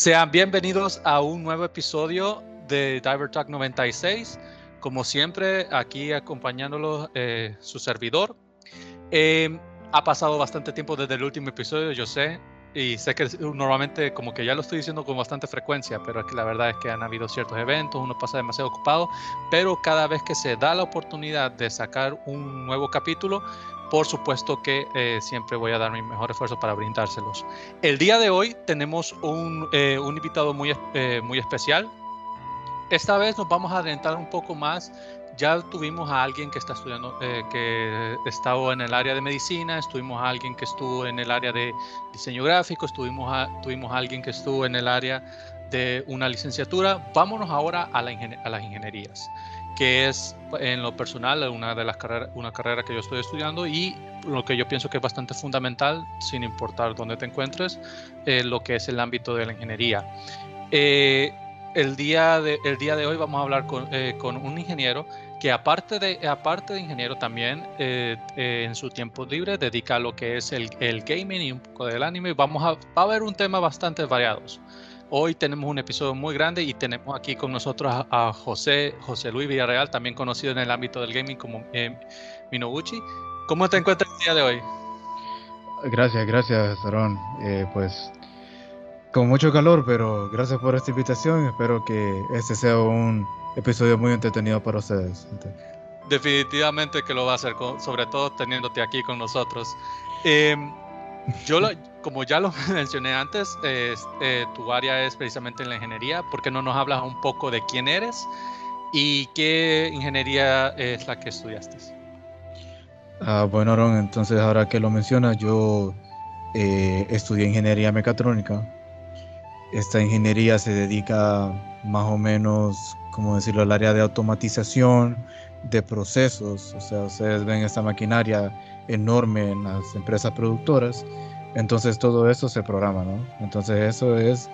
Sean bienvenidos a un nuevo episodio de Diver Talk 96. Como siempre, aquí acompañándolo eh, su servidor. Eh, ha pasado bastante tiempo desde el último episodio, yo sé, y sé que normalmente como que ya lo estoy diciendo con bastante frecuencia, pero es que la verdad es que han habido ciertos eventos, uno pasa demasiado ocupado, pero cada vez que se da la oportunidad de sacar un nuevo capítulo, por supuesto que eh, siempre voy a dar mi mejor esfuerzo para brindárselos. El día de hoy tenemos un, eh, invitado muy, eh, muy especial. Esta vez nos vamos a adentrar un poco más. Ya tuvimos a alguien que está estudiando, que estaba en el área de medicina, estuvimos a alguien que estuvo en el área de diseño gráfico, estuvimos a, tuvimos a alguien que estuvo en el área de una licenciatura. Vámonos ahora a las ingenierías que es en lo personal una de las carreras, una carrera que yo estoy estudiando y lo que yo pienso que es bastante fundamental, sin importar dónde te encuentres, eh, lo que es el ámbito de la ingeniería. Eh, el, día de, el día de hoy vamos a hablar con, eh, un ingeniero que aparte de, aparte de ingeniero también en su tiempo libre dedica a lo que es el, el, gaming y un poco del anime. Vamos a, va a ver un tema bastante variados. Hoy tenemos un episodio muy grande y tenemos aquí con nosotros a, José, José Luis Villarreal, también conocido en el ámbito del gaming como eh, Minoguchi. ¿Cómo te encuentras el día de hoy? Gracias, gracias, Aaron. Eh, pues con mucho calor, pero gracias por esta invitación. Espero que este sea un episodio muy entretenido para ustedes. Definitivamente que lo va a hacer, sobre todo teniéndote aquí con nosotros. Eh, yo, como ya lo mencioné antes, eh, tu área es precisamente en la ingeniería. ¿Por qué no nos hablas un poco de quién eres y qué ingeniería es la que estudiaste? Ah, bueno, Aaron, entonces ahora que lo mencionas, yo eh, estudié ingeniería mecatrónica. Esta ingeniería se dedica más o menos, como decirlo, al área de automatización de procesos. O sea, ustedes ven esta maquinaria enorme en las empresas productoras. Entonces todo eso se programa, ¿no? Entonces eso es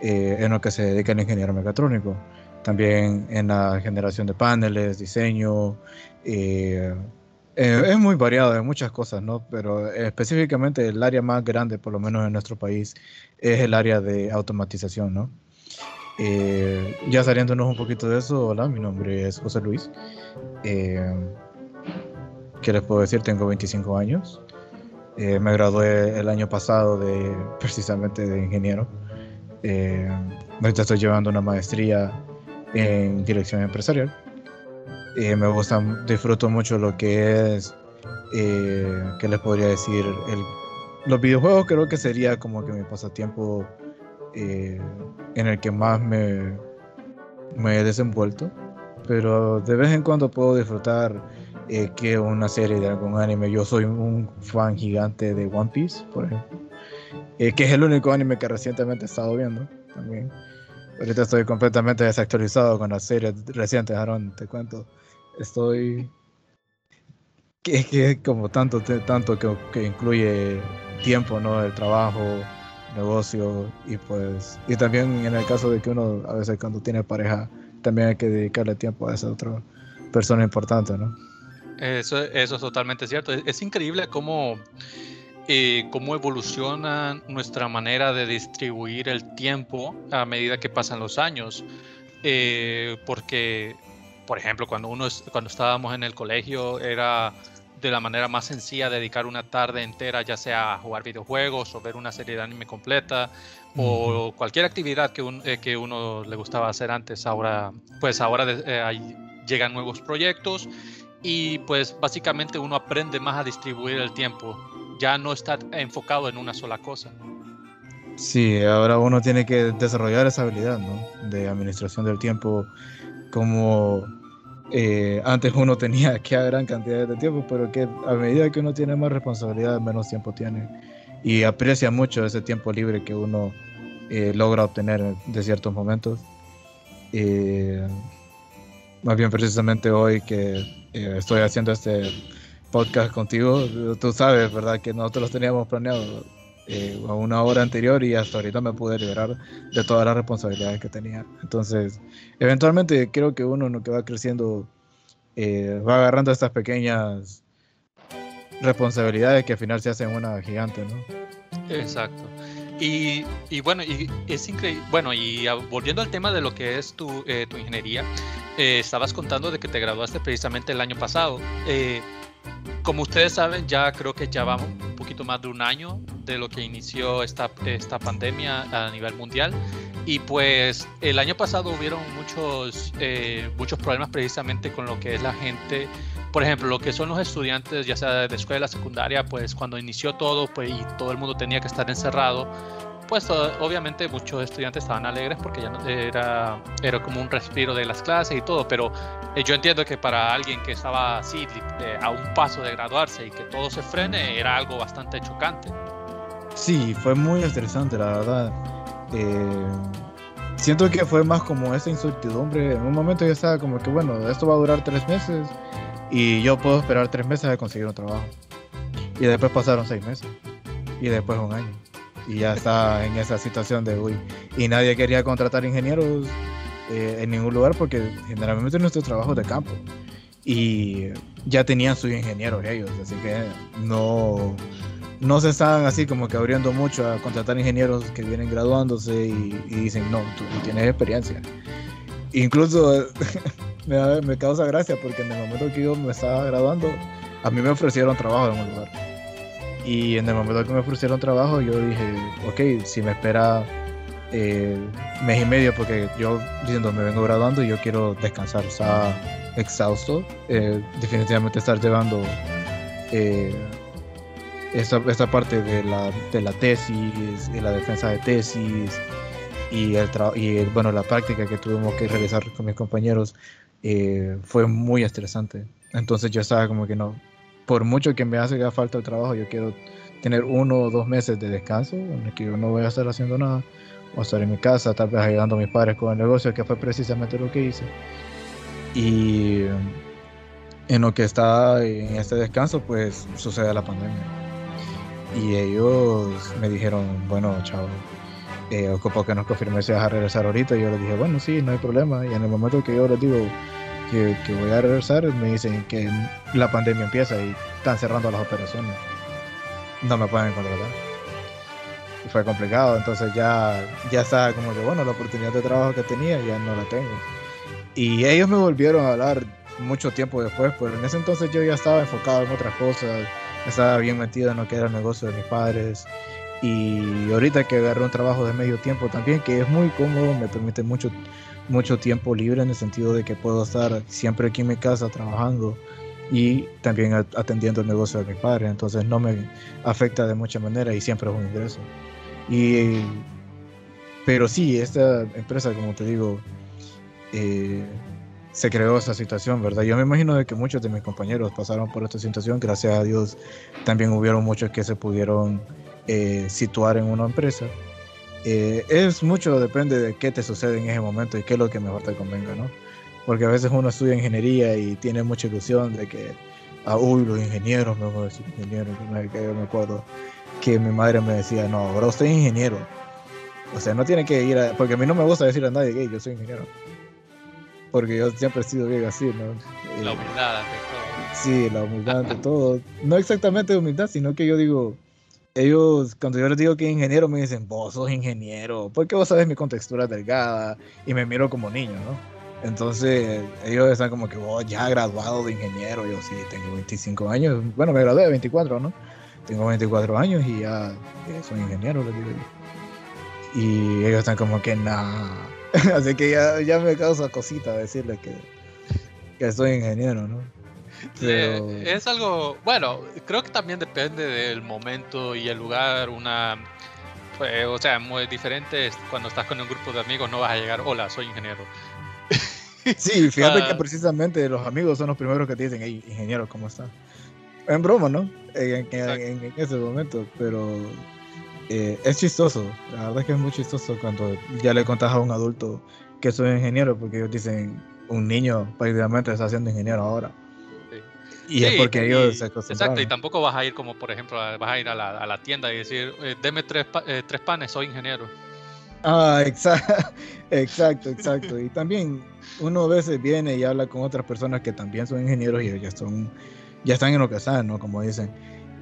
eh, en lo que se dedica el ingeniero mecatrónico. También en la generación de paneles, diseño. Eh, eh, es muy variado en muchas cosas, ¿no? Pero específicamente el área más grande, por lo menos en nuestro país, es el área de automatización, ¿no? ya saliéndonos un poquito de eso, hola, mi nombre es José Luis. ¿Qué les puedo decir? Tengo 25 años. Eh, me gradué el año pasado de precisamente de ingeniero. Eh, ahorita estoy llevando una maestría en dirección empresarial. Eh, me gusta, disfruto mucho lo que es, ¿qué les podría decir? Los videojuegos creo que sería como que mi pasatiempo en el que más me, me he desenvuelto. Pero de vez en cuando puedo disfrutar eh, que una serie de algún anime. Yo soy un fan gigante de One Piece, por ejemplo, eh, que es el único anime que recientemente he estado viendo también. Ahorita estoy completamente desactualizado con las series recientes, Aaron, te cuento. Estoy... Que es como tanto, tanto que, que, incluye tiempo, ¿no? El trabajo, negocio y pues... Y también en el caso de que uno a veces cuando tiene pareja, también hay que dedicarle tiempo a esa otra persona importante, ¿no? Eso, eso es totalmente cierto. Es, increíble cómo, eh, cómo evoluciona nuestra manera de distribuir el tiempo a medida que pasan los años. Eh, porque, por ejemplo, cuando, uno, cuando estábamos en el colegio era de la manera más sencilla dedicar una tarde entera, ya sea a jugar videojuegos o ver una serie de anime completa o cualquier actividad que, un, eh, que uno le gustaba hacer antes. Ahora, pues ahora llegan nuevos proyectos y pues básicamente uno aprende más a distribuir el tiempo, ya no está enfocado en una sola cosa. Sí, ahora uno tiene que desarrollar esa habilidad ¿no? de administración del tiempo, como eh, antes uno tenía que gran cantidad de tiempo, pero que a medida que uno tiene más responsabilidad, menos tiempo tiene y aprecia mucho ese tiempo libre que uno eh, logra obtener de ciertos momentos. Eh, más bien precisamente hoy que estoy haciendo este podcast contigo, tú sabes, ¿verdad? Que nosotros teníamos planeado eh, a una hora anterior y hasta ahorita me pude liberar de todas las responsabilidades que tenía. Entonces, eventualmente creo que uno que va creciendo eh, va agarrando estas pequeñas responsabilidades que al final se hacen una gigante, ¿no? Exacto. Y, y, bueno, y es increíble. Bueno, y volviendo al tema de lo que es tu, eh, tu ingeniería, eh, estabas contando de que te graduaste precisamente el año pasado. Eh, como ustedes saben, ya creo que ya vamos un poquito más de un año de lo que inició esta, esta pandemia a nivel mundial. Y pues el año pasado hubieron muchos, muchos problemas precisamente con lo que es la gente por ejemplo, lo que son los estudiantes, ya sea de escuela secundaria, pues cuando inició todo pues, y todo el mundo tenía que estar encerrado, pues obviamente muchos estudiantes estaban alegres porque ya no, era, era como un respiro de las clases y todo, pero eh, yo entiendo que para alguien que estaba así eh, a un paso de graduarse y que todo se frene era algo bastante chocante. Sí, fue muy estresante, la verdad. Eh, siento que fue más como esa incertidumbre. En un momento ya estaba como que, bueno, esto va a durar tres meses y yo puedo esperar tres meses a conseguir un trabajo. Y después pasaron seis meses. Y después un año. Y ya está en esa situación de uy. Y nadie quería contratar ingenieros eh, en ningún lugar porque generalmente nuestros trabajos de campo. Y ya tenían sus ingenieros ellos. Así que no, no se están así como que abriendo mucho a contratar ingenieros que vienen graduándose y, dicen, no, tú tienes experiencia. Incluso me, causa gracia porque en el momento que yo me estaba graduando, a mí me ofrecieron trabajo en un lugar. Y en el momento que me ofrecieron trabajo, yo dije, ok, si me espera eh, mes y medio, porque yo diciendo me vengo graduando y yo quiero descansar, estaba exhausto, eh, definitivamente estar llevando eh, esta, esta, parte de la, de la tesis y la defensa de tesis y el y bueno la práctica que tuvimos que realizar con mis compañeros eh, fue muy estresante. Entonces yo estaba como que no, por mucho que me hace falta el trabajo, yo quiero tener uno o dos meses de descanso en el que yo no voy a estar haciendo nada, o estar en mi casa, tal vez ayudando a mis padres con el negocio, que fue precisamente lo que hice. Y en lo que está en este descanso, pues sucede la pandemia. Y ellos me dijeron, bueno, chao, eh, ocupo que nos confirme si vas a regresar ahorita. Y yo les dije, bueno, sí, no hay problema. Y en el momento que yo les digo que, voy a regresar, me dicen que la pandemia empieza y están cerrando las operaciones. No me pueden contratar. Y fue complicado, entonces ya, ya estaba como que, bueno, la oportunidad de trabajo que tenía ya no la tengo. Y ellos me volvieron a hablar mucho tiempo después, pero en ese entonces yo ya estaba enfocado en otras cosas, estaba bien metido en lo que era el negocio de mis padres y ahorita que agarré un trabajo de medio tiempo también, que es muy cómodo, me permite mucho, mucho tiempo libre en el sentido de que puedo estar siempre aquí en mi casa trabajando y también atendiendo el negocio de mi padre, entonces no me afecta de mucha manera y siempre es un ingreso. Y, pero sí, esta empresa, como te digo, eh, se creó esa situación, ¿verdad? Yo me imagino de que muchos de mis compañeros pasaron por esta situación, gracias a Dios también hubieron muchos que se pudieron eh, situar en una empresa. Eh, es mucho, depende de qué te sucede en ese momento y qué es lo que mejor te convenga, ¿no? Porque a veces uno estudia ingeniería y tiene mucha ilusión de que, ah, uy, los ingenieros, me voy a decir ingenieros, yo me acuerdo que mi madre me decía, no, ahora usted es ingeniero. O sea, no tiene que ir a, porque a mí no me gusta decir a nadie que yo soy ingeniero. Porque yo siempre he sido bien así, ¿no? La humildad ante todo. Sí, la humildad ante todo. No exactamente humildad, sino que yo digo, ellos, cuando yo les digo que ingeniero, me dicen, vos sos ingeniero, porque vos sabes mi contextura delgada y me miro como niño, ¿no? Entonces, ellos están como que vos ya graduado de ingeniero, yo sí, tengo 25 años, bueno, me gradué de 24, ¿no? Tengo 24 años y ya soy ingeniero, les digo Y ellos están como que, nah. Así que ya, ya me causa cosita decirles que, que soy ingeniero, ¿no? Es algo, bueno, creo que también depende del momento y el lugar, una, pues, o sea, muy diferente cuando estás con un grupo de amigos, no vas a llegar, hola, soy ingeniero. Sí, fíjate que precisamente los amigos son los primeros que te dicen, hey, ingeniero, ¿cómo estás? En broma, ¿no? En, ese momento, pero eh, es chistoso, la verdad es que es muy chistoso cuando ya le contas a un adulto que soy ingeniero, porque ellos dicen, un niño prácticamente está siendo ingeniero ahora. Y es porque ellos se Exacto, y tampoco vas a ir como, por ejemplo, vas a ir a la, a la tienda y decir, eh, deme tres, eh, tres panes, soy ingeniero. Ah, exacto, exacto, exacto. Y también uno a veces viene y habla con otras personas que también son ingenieros y ya son, ya están en lo que están, ¿no? Como dicen.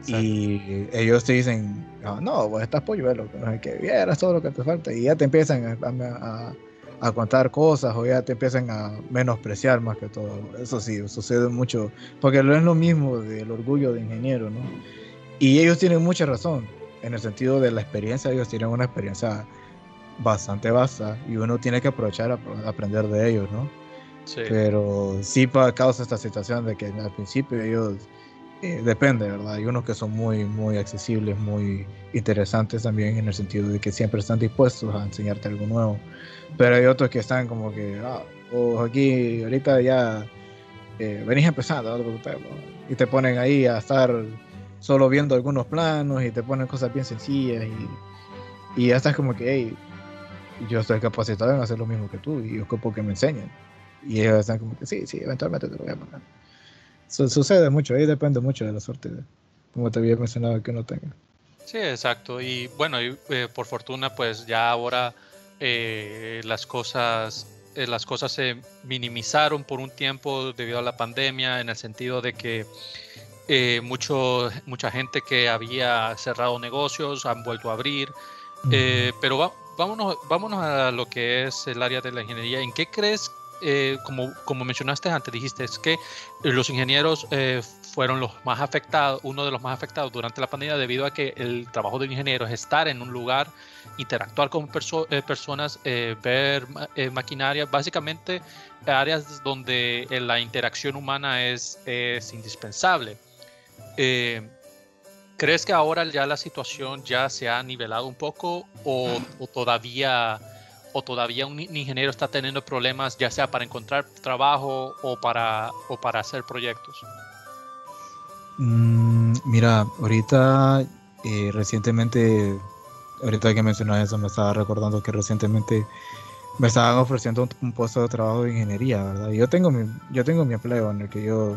Y ellos te dicen, no, no vos estás polluelo, que vieras todo lo que te falta. Y ya te empiezan a, a, contar cosas o ya te empiezan a menospreciar más que todo. Eso sí, sucede mucho, porque no es lo mismo del orgullo de ingeniero, ¿no? Y ellos tienen mucha razón, en el sentido de la experiencia, ellos tienen una experiencia bastante vasta y uno tiene que aprovechar a aprender de ellos, ¿no? Sí. Pero sí causa esta situación de que al principio ellos eh, depende, ¿verdad? Hay unos que son muy, muy accesibles, muy interesantes también en el sentido de que siempre están dispuestos a enseñarte algo nuevo. Pero hay otros que están como que, ah, pues aquí ahorita ya eh, venís empezando, y te ponen ahí a estar solo viendo algunos planos y te ponen cosas bien sencillas y, y ya estás como que, hey, yo estoy capacitado en hacer lo mismo que tú y ocupo que me enseñen. Y ellos están como que, sí, sí, eventualmente te lo voy a poner sucede mucho, ahí depende mucho de la suerte, como te había mencionado, que uno tenga. Sí, exacto. Y bueno, y, eh, por fortuna, pues ya ahora eh, las cosas eh, las cosas se minimizaron por un tiempo debido a la pandemia, en el sentido de que mucho, mucha gente que había cerrado negocios han vuelto a abrir. pero vámonos, vámonos a lo que es el área de la ingeniería. ¿En qué crees eh, como, como mencionaste antes, dijiste es que los ingenieros eh, fueron los más afectados, uno de los más afectados durante la pandemia debido a que el trabajo del ingeniero es estar en un lugar, interactuar con eh, personas, ver maquinaria, básicamente áreas donde la interacción humana es, es indispensable. ¿Crees que ahora ya la situación ya se ha nivelado un poco o, todavía o todavía un ingeniero está teniendo problemas ya sea para encontrar trabajo o para, o para hacer proyectos? Mm, mira, ahorita eh, recientemente, ahorita que mencionas eso, me estaba recordando que recientemente me estaban ofreciendo un, puesto de trabajo de ingeniería, ¿verdad? yo tengo mi, yo tengo mi empleo en el que yo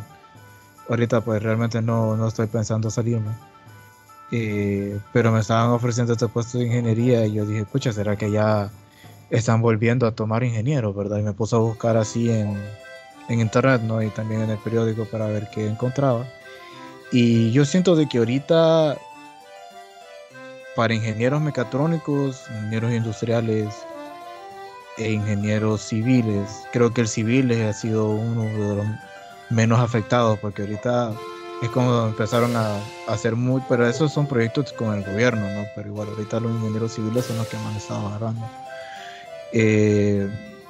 ahorita pues realmente no, no estoy pensando salirme. Eh, pero me estaban ofreciendo este puesto de ingeniería y yo dije, pucha, ¿será que ya están volviendo a tomar ingenieros, ¿verdad? Y me puse a buscar así en, en internet, ¿no? Y también en el periódico para ver qué encontraba. Y yo siento de que ahorita para ingenieros mecatrónicos, ingenieros industriales e ingenieros civiles, creo que el civil ha sido uno de los menos afectados porque ahorita es como empezaron a, hacer muy, pero esos son proyectos con el gobierno, ¿no? Pero igual ahorita los ingenieros civiles son los que más están agarrando. Eh,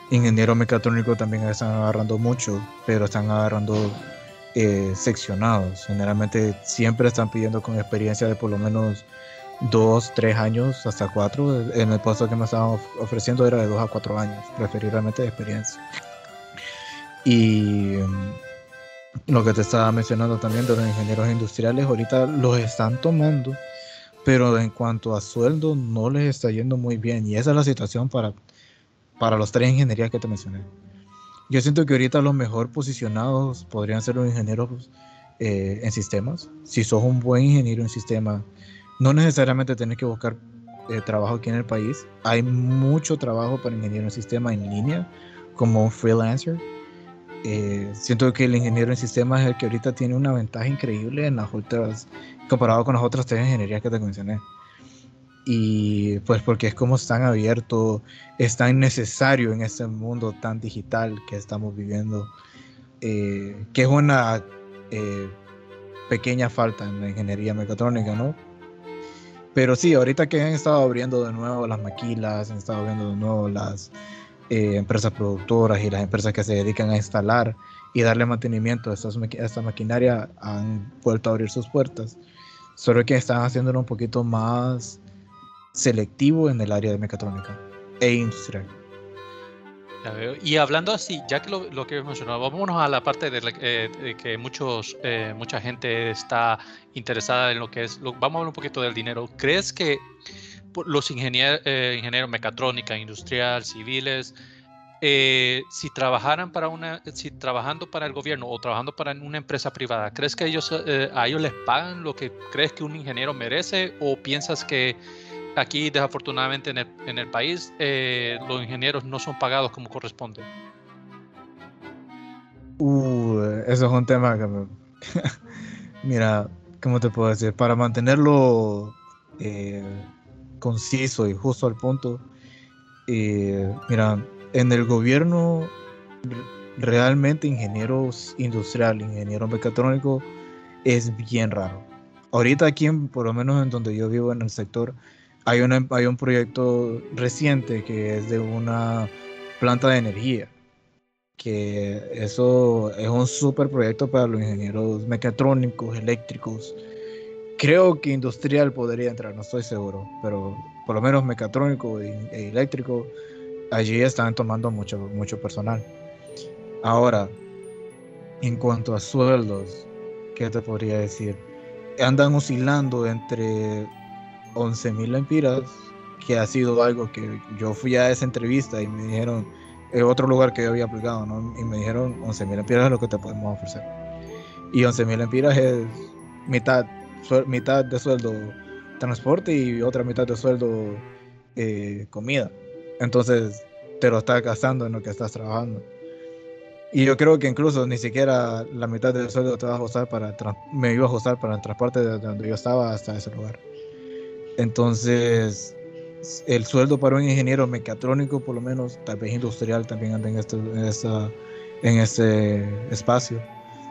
ingeniero mecatrónico también están agarrando mucho, pero están agarrando eh, seccionados. Generalmente siempre están pidiendo con experiencia de por lo menos dos, tres años, hasta cuatro. En el puesto que me estaban ofreciendo era de dos a cuatro años, preferiblemente de experiencia. Y mm, lo que te estaba mencionando también de los ingenieros industriales, ahorita los están tomando, pero en cuanto a sueldo no les está yendo muy bien. Y esa es la situación para para los tres ingenierías que te mencioné. Yo siento que ahorita los mejor posicionados podrían ser los ingenieros eh, en sistemas. Si sos un buen ingeniero en sistemas, no necesariamente tenés que buscar eh, trabajo aquí en el país. Hay mucho trabajo para ingeniero en sistemas en línea, como un freelancer. Eh, siento que el ingeniero en sistemas es el que ahorita tiene una ventaja increíble en las otras, comparado con las otras tres ingenierías que te mencioné y pues porque es como tan abierto, es tan necesario en este mundo tan digital que estamos viviendo, eh, que es una eh, pequeña falta en la ingeniería mecatrónica, ¿no? Pero sí, ahorita que han estado abriendo de nuevo las maquilas, han estado abriendo de nuevo las eh, empresas productoras y las empresas que se dedican a instalar y darle mantenimiento a, a esta maquinaria, han vuelto a abrir sus puertas. Solo que están haciéndolo un poquito más selectivo en el área de mecatrónica e industrial. Y hablando así, ya que lo, que he mencionado, vámonos a la parte de, eh, que muchos, eh, mucha gente está interesada en lo que es, vamos a hablar un poquito del dinero. ¿Crees que los ingenieros, eh, ingenieros mecatrónica, industrial, civiles, si trabajaran para una, si trabajando para el gobierno o trabajando para una empresa privada, ¿crees que a ellos les pagan lo que crees que un ingeniero merece o piensas que aquí desafortunadamente en el, en el país eh, los ingenieros no son pagados como corresponde. Uh, eso es un tema que me... Mira, ¿cómo te puedo decir? Para mantenerlo eh, conciso y justo al punto, eh, mira, en el gobierno realmente ingenieros industrial, ingeniero mecatrónico es bien raro. Ahorita aquí, por lo menos en donde yo vivo en el sector, hay, una, hay un proyecto reciente que es de una planta de energía, que eso es un super proyecto para los ingenieros mecatrónicos, eléctricos. Creo que industrial podría entrar, no estoy seguro, pero por lo menos mecatrónico e, eléctrico, allí están tomando mucho, mucho personal. Ahora, en cuanto a sueldos, ¿qué te podría decir? Andan oscilando entre 11 mil lempiras, que ha sido algo que yo fui a esa entrevista y me dijeron, es otro lugar que yo había aplicado, ¿no? Y me dijeron 11 mil lempiras es lo que te podemos ofrecer. Y 11 mil lempiras es mitad, mitad de sueldo transporte y otra mitad de sueldo eh, comida. Entonces te lo estás gastando en lo que estás trabajando. Y yo creo que incluso ni siquiera la mitad del sueldo te va a usar para me iba a usar para el transporte de donde yo estaba hasta ese lugar. Entonces, el sueldo para un ingeniero mecatrónico, por lo menos, tal vez industrial también anda en, este, en, en ese espacio,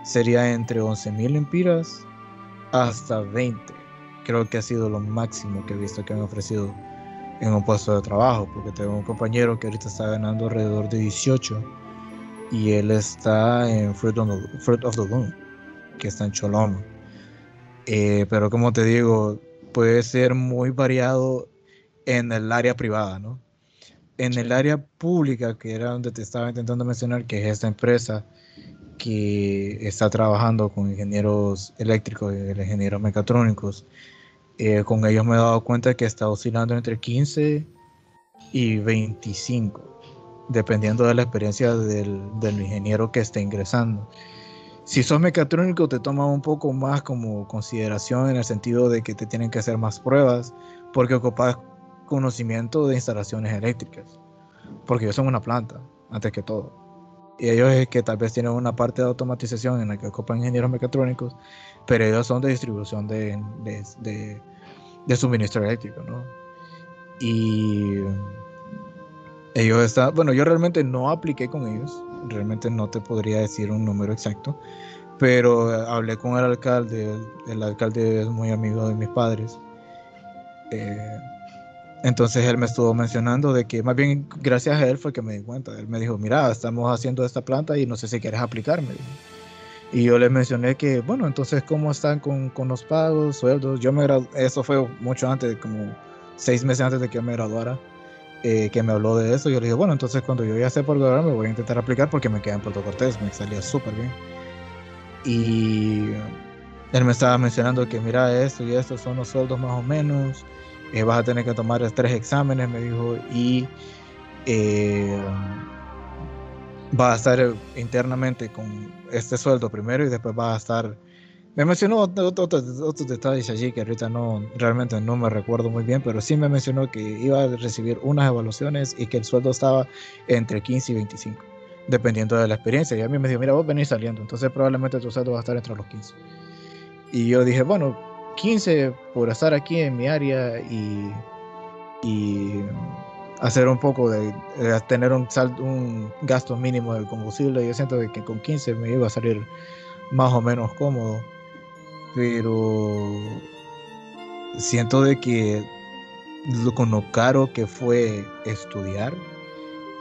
sería entre 11 mil empiras hasta 20. Creo que ha sido lo máximo que he visto que han ofrecido en un puesto de trabajo, porque tengo un compañero que ahorita está ganando alrededor de 18 y él está en Fruit of the, Fruit Loom, que está en Choloma. Eh, pero como te digo, puede ser muy variado en el área privada, ¿no? En el área pública, que era donde te estaba intentando mencionar, que es esta empresa que está trabajando con ingenieros eléctricos y ingenieros mecatrónicos, eh, con ellos me he dado cuenta que está oscilando entre 15 y 25 dependiendo de la experiencia del, ingeniero que esté ingresando. Si sos mecatrónico te toma un poco más como consideración en el sentido de que te tienen que hacer más pruebas porque ocupas conocimiento de instalaciones eléctricas, porque ellos son una planta, antes que todo. Y ellos es que tal vez tienen una parte de automatización en la que ocupan ingenieros mecatrónicos, pero ellos son de distribución de, de, de suministro eléctrico, ¿no? Y ellos están, bueno, yo realmente no apliqué con ellos, realmente no te podría decir un número exacto, pero hablé con el alcalde, el alcalde es muy amigo de mis padres. Eh, entonces él me estuvo mencionando de que más bien gracias a él fue que me di cuenta. Él me dijo, mira, estamos haciendo esta planta y no sé si quieres aplicarme. Y yo le mencioné que, bueno, entonces, ¿cómo están con, con los pagos, sueldos? Yo me gradué, eso fue mucho antes, como seis meses antes de que me graduara. Eh, que me habló de eso. Yo le dije, bueno, entonces cuando yo ya sé por grabar me voy a intentar aplicar porque me queda en Puerto Cortés, me salía súper bien. Y él me estaba mencionando que mira, esto y esto son los sueldos más o menos, eh, vas a tener que tomar tres exámenes, me dijo, y eh, va a estar internamente con este sueldo primero y después va a estar me mencionó otros, detalles allí que ahorita no, realmente no me recuerdo muy bien, pero sí me mencionó que iba a recibir unas evaluaciones y que el sueldo estaba entre 15 y 25, dependiendo de la experiencia. Y a mí me dijo, mira, vos venís saliendo, entonces probablemente tu sueldo va a estar entre los 15. Y yo dije, bueno, 15 por estar aquí en mi área y, y hacer un poco de, tener un, un gasto mínimo de combustible. Yo siento que con 15 me iba a salir más o menos cómodo pero siento de que con lo caro que fue estudiar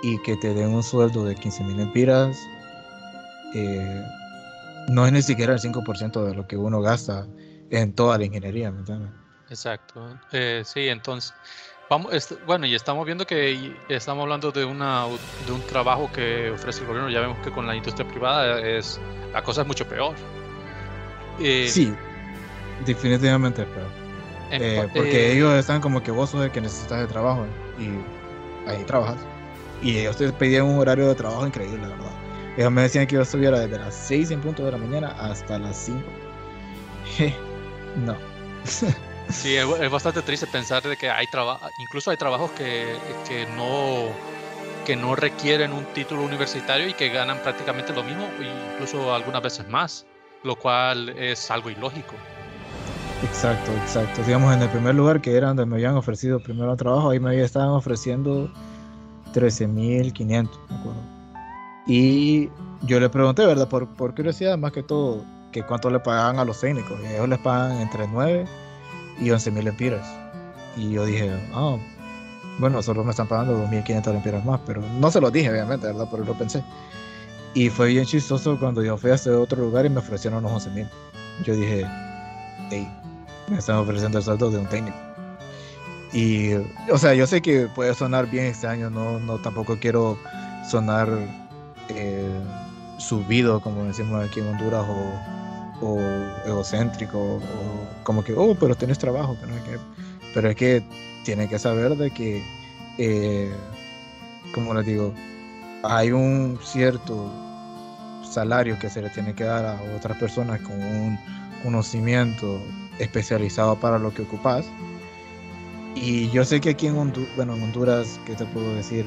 y que te den un sueldo de 15 mil empiras, eh, no es ni siquiera el 5% de lo que uno gasta en toda la ingeniería, ¿me entiendes? Exacto. Eh, sí, entonces, vamos, bueno, y estamos viendo que estamos hablando de, una, de un trabajo que ofrece el gobierno, ya vemos que con la industria privada es, la cosa es mucho peor. Eh, sí, definitivamente pero eh, porque ellos están como que vos sos el que necesitas de trabajo y ahí trabajas. Y ellos te pedían un horario de trabajo increíble, la verdad. Ellos me decían que yo estuviera desde las 6 en punto de la mañana hasta las 5. no. sí, es, bastante triste pensar de que hay trabajo, incluso hay trabajos que, que no que no requieren un título universitario y que ganan prácticamente lo mismo, incluso algunas veces más lo cual es algo ilógico. Exacto, exacto. Digamos, en el primer lugar, que era donde me habían ofrecido primero trabajo, ahí me estaban ofreciendo 13.500, me acuerdo. Y yo le pregunté, ¿verdad? Por, por curiosidad, más que todo, que cuánto le pagaban a los técnicos. Y ellos les pagan entre 9 y 11.000 lempiras. Y yo dije, ah, bueno, solo me están pagando 2.500 lempiras más, pero no se lo dije, obviamente, ¿verdad? Pero lo pensé. Y fue bien chistoso cuando yo fui a este otro lugar y me ofrecieron unos 11.000. Yo dije, hey, me están ofreciendo el saldo de un técnico. Y, o sea, yo sé que puede sonar bien extraño, no, no tampoco quiero sonar eh, subido, como decimos aquí en Honduras, o, egocéntrico, o como que, oh, pero tienes trabajo, que no que... Pero es que tiene que saber de que, eh, como les digo, hay un cierto salario que se le tiene que dar a otras personas con un conocimiento especializado para lo que ocupas. Y yo sé que aquí en Honduras, bueno, en Honduras, ¿qué te puedo decir?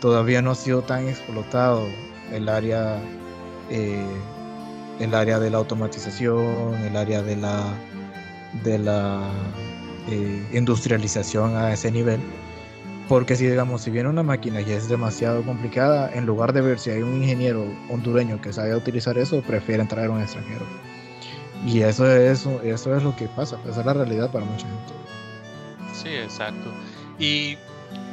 Todavía no ha sido tan explotado el área, eh, el área de la automatización, el área de la, de la eh, industrialización a ese nivel. Porque si digamos, si viene una máquina y es demasiado complicada, en lugar de ver si hay un ingeniero hondureño que sabe utilizar eso, prefieren traer un extranjero. Y eso es, eso es lo que pasa, esa es la realidad para mucha gente. Sí, exacto. Y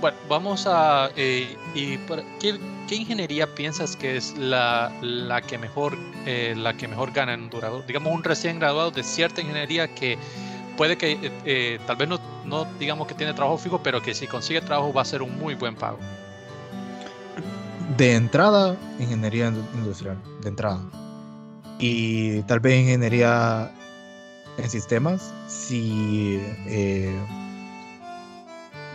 bueno, vamos a... Eh, y ¿qué, ¿qué, ingeniería piensas que es la, la que mejor eh, la que mejor gana en Honduras? Digamos un recién graduado de cierta ingeniería que puede que eh, eh, tal vez no, no digamos que tiene trabajo fijo, pero que si consigue trabajo va a ser un muy buen pago. De entrada, ingeniería industrial, de entrada. Y tal vez ingeniería en sistemas, si eh,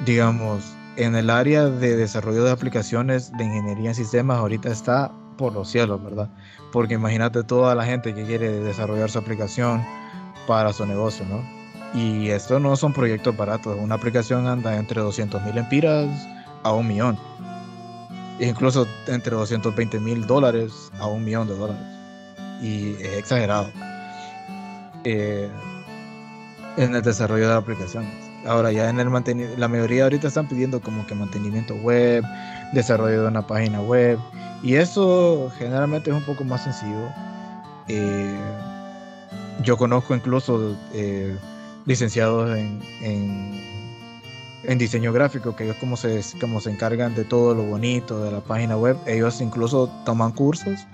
digamos en el área de desarrollo de aplicaciones de ingeniería en sistemas ahorita está por los cielos, ¿verdad? Porque imagínate toda la gente que quiere desarrollar su aplicación para su negocio, ¿no? Y esto no son proyectos baratos. Una aplicación anda entre 200 mil empiras a un millón. Incluso entre 220 mil dólares a un millón de dólares. Y es exagerado. Eh, en el desarrollo de aplicaciones. Ahora ya en el mantenimiento, la mayoría ahorita están pidiendo como que mantenimiento web, desarrollo de una página web. Y eso generalmente es un poco más sencillo. Eh, yo conozco incluso eh, licenciados en, en, diseño gráfico, que ellos como se, como se encargan de todo lo bonito de la página web, ellos incluso toman cursos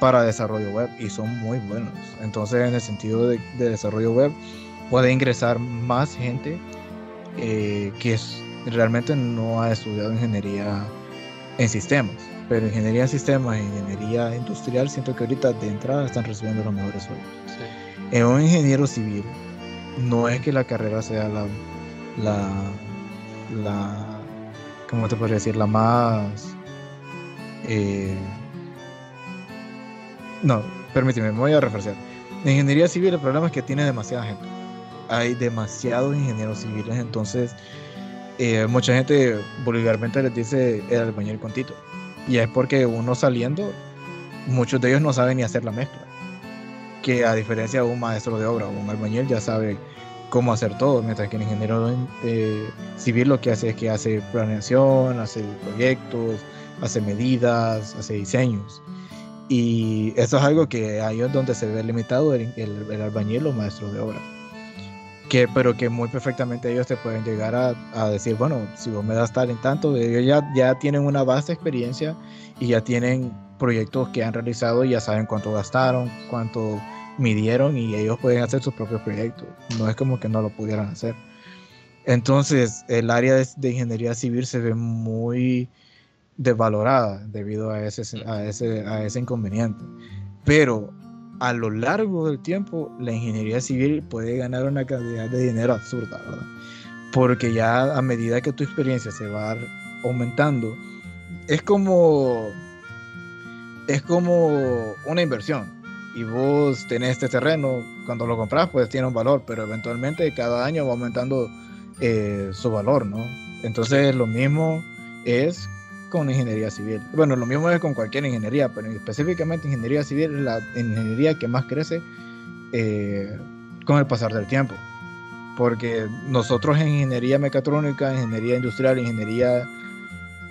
para desarrollo web y son muy buenos. Entonces en el sentido de, desarrollo web puede ingresar más gente eh, que realmente no ha estudiado ingeniería en sistemas. Pero ingeniería en sistemas e ingeniería industrial siento que ahorita de entrada están recibiendo los mejores sueldos. En un ingeniero civil no es que la carrera sea la, la, la ¿cómo te podría decir? La más... Eh, no, permíteme, me voy a refrescar. En ingeniería civil el problema es que tiene demasiada gente. Hay demasiados ingenieros civiles, entonces eh, mucha gente vulgarmente les dice el albañil con. Y es porque uno saliendo, muchos de ellos no saben ni hacer la mezcla que a diferencia de un maestro de obra o un albañil ya sabe cómo hacer todo, mientras que el ingeniero eh, civil lo que hace es que hace planeación, hace proyectos, hace medidas, hace diseños. Y eso es algo que ahí es donde se ve limitado el, el, albañil o maestro de obra. Que, pero que muy perfectamente ellos te pueden llegar a, a, decir, bueno, si vos me das tal en tanto, ellos ya, ya tienen una base experiencia y ya tienen proyectos que han realizado y ya saben cuánto gastaron, cuánto midieron y ellos pueden hacer sus propios proyectos. No es como que no lo pudieran hacer. Entonces, el área de, ingeniería civil se ve muy desvalorada debido a ese, a ese, a ese inconveniente. Pero a lo largo del tiempo, la ingeniería civil puede ganar una cantidad de dinero absurda, ¿verdad? Porque ya a medida que tu experiencia se va aumentando, es como es como una inversión. Y vos tenés este terreno, cuando lo compras, pues tiene un valor, pero eventualmente cada año va aumentando eh, su valor, ¿no? Entonces lo mismo es con ingeniería civil. Bueno, lo mismo es con cualquier ingeniería, pero específicamente ingeniería civil es la ingeniería que más crece eh, con el pasar del tiempo. porque nosotros en ingeniería mecatrónica, ingeniería industrial, ingeniería...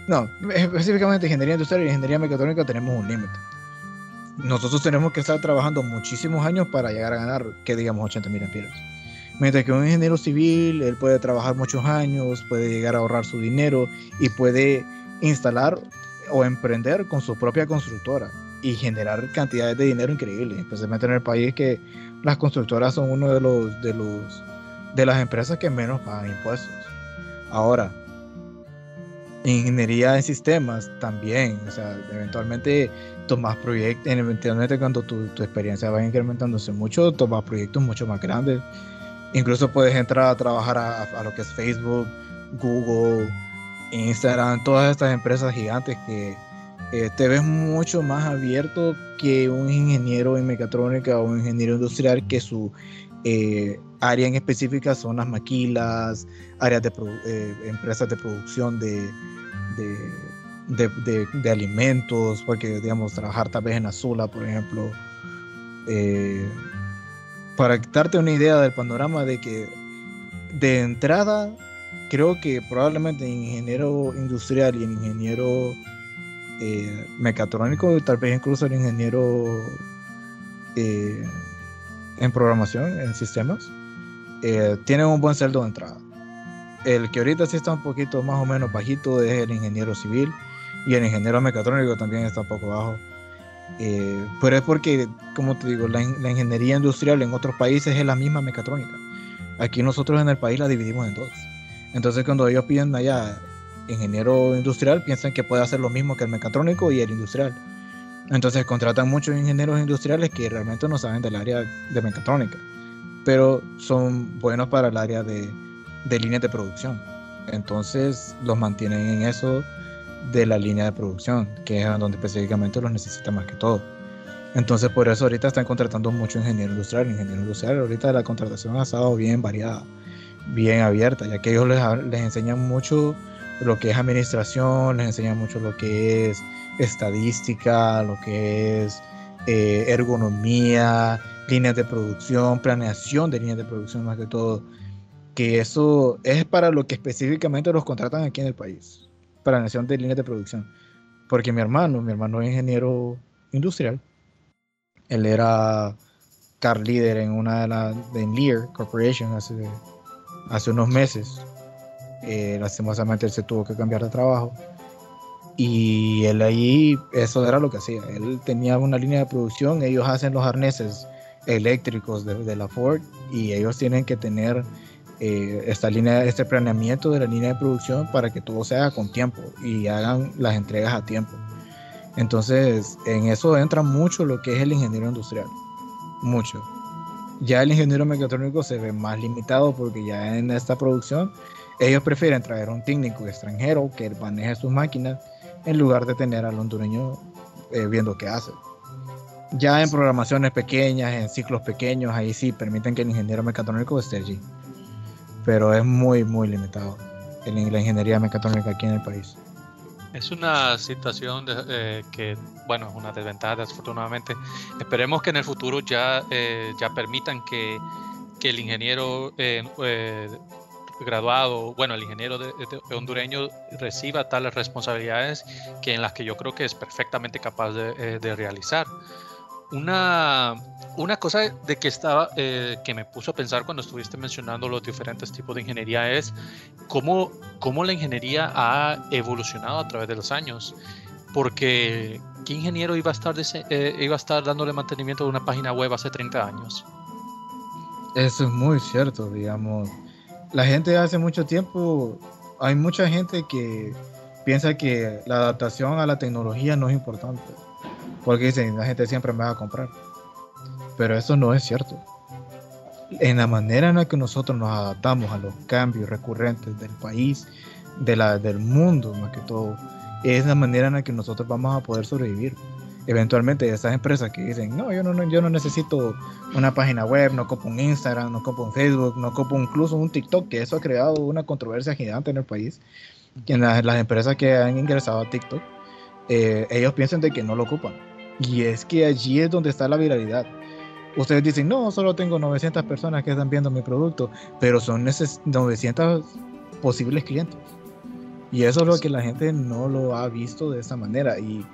No, específicamente ingeniería industrial y ingeniería mecatrónica tenemos un límite. Nosotros tenemos que estar trabajando muchísimos años para llegar a ganar, que digamos, 80 mil empiras. Mientras que un ingeniero civil, él puede trabajar muchos años, puede llegar a ahorrar su dinero y puede instalar o emprender con su propia constructora y generar cantidades de dinero increíbles, especialmente en el país que las constructoras son uno de los de los de las empresas que menos pagan impuestos. Ahora, ingeniería en sistemas también, o sea, eventualmente tomas proyectos, eventualmente cuando tu, tu, experiencia va incrementándose mucho, tomas proyectos mucho más grandes. Incluso puedes entrar a trabajar a, lo que es Facebook, Google, Instagram, todas estas empresas gigantes que eh, te ves mucho más abierto que un ingeniero en mecatrónica o un ingeniero industrial que su eh, área en específica son las maquilas, áreas de eh, empresas de producción de, de, alimentos, porque digamos trabajar tal vez en Azula, por ejemplo, para darte una idea del panorama de que de entrada creo que probablemente en ingeniero industrial y en ingeniero eh, mecatrónico, tal vez incluso el ingeniero eh, en programación, en sistemas, eh, tienen un buen sueldo de entrada. El que ahorita sí está un poquito más o menos bajito es el ingeniero civil y el ingeniero mecatrónico también está un poco bajo. pero es porque, como te digo, la, la, ingeniería industrial en otros países es la misma mecatrónica. Aquí nosotros en el país la dividimos en dos. Entonces cuando ellos piden allá ingeniero industrial piensan que puede hacer lo mismo que el mecatrónico y el industrial. Entonces contratan muchos ingenieros industriales que realmente no saben del área de mecatrónica, pero son buenos para el área de, de líneas de producción. Entonces los mantienen en eso de la línea de producción, que es donde específicamente los necesitan más que todo. Entonces por eso ahorita están contratando mucho ingeniero industrial. Ingeniero industrial ahorita la contratación ha estado bien variada, bien abierta, ya que ellos les, les enseñan mucho lo que es administración, les enseña mucho lo que es estadística, lo que es eh, ergonomía, líneas de producción, planeación de líneas de producción más que todo, que eso es para lo que específicamente los contratan aquí en el país, planeación de líneas de producción. Porque mi hermano, mi hermano es ingeniero industrial, él era car leader en una de las de Lear Corporation hace, hace unos meses eh, lastimosamente él se tuvo que cambiar de trabajo. Y él ahí, eso era lo que hacía. Él tenía una línea de producción, ellos hacen los arneses eléctricos de, la Ford y ellos tienen que tener eh, esta línea, este planeamiento de la línea de producción para que todo se haga con tiempo y hagan las entregas a tiempo. Entonces, en eso entra mucho lo que es el ingeniero industrial. Mucho. Ya el ingeniero mecatrónico se ve más limitado porque ya en esta producción ellos prefieren traer un técnico extranjero que maneje sus máquinas en lugar de tener al hondureño eh, viendo qué hace. Ya en programaciones pequeñas, en ciclos pequeños, ahí sí permiten que el ingeniero mecatrónico esté allí. Pero es muy, muy limitado en la ingeniería mecatrónica aquí en el país. Es una situación eh, que, bueno, una desventaja desafortunadamente. Esperemos que en el futuro ya, eh, ya permitan que, que el ingeniero graduado, bueno, el ingeniero de, hondureño reciba tales responsabilidades que en las que yo creo que es perfectamente capaz de, eh, realizar. Una, una cosa de que estaba eh, que me puso a pensar cuando estuviste mencionando los diferentes tipos de ingeniería es cómo, cómo la ingeniería ha evolucionado a través de los años. Porque ¿qué ingeniero iba a estar, eh, iba a estar dándole mantenimiento de una página web hace 30 años? Eso es muy cierto, digamos la gente hace mucho tiempo, hay mucha gente que piensa que la adaptación a la tecnología no es importante, porque dicen, la gente siempre me va a comprar. Pero eso no es cierto. En la manera en la que nosotros nos adaptamos a los cambios recurrentes del país, de la, del mundo más que todo, es la manera en la que nosotros vamos a poder sobrevivir eventualmente esas empresas que dicen, no, yo no, yo no necesito una página web, no copo un Instagram, no copo un Facebook, no copo incluso un TikTok, que eso ha creado una controversia gigante en el país. En las, empresas que han ingresado a TikTok, eh, ellos piensan de que no lo ocupan. Y es que allí es donde está la viralidad. ustedes dicen, no, solo tengo 900 personas que están viendo mi producto, pero son 900 posibles clientes. Y eso es lo que la gente no lo ha visto de esa manera. Y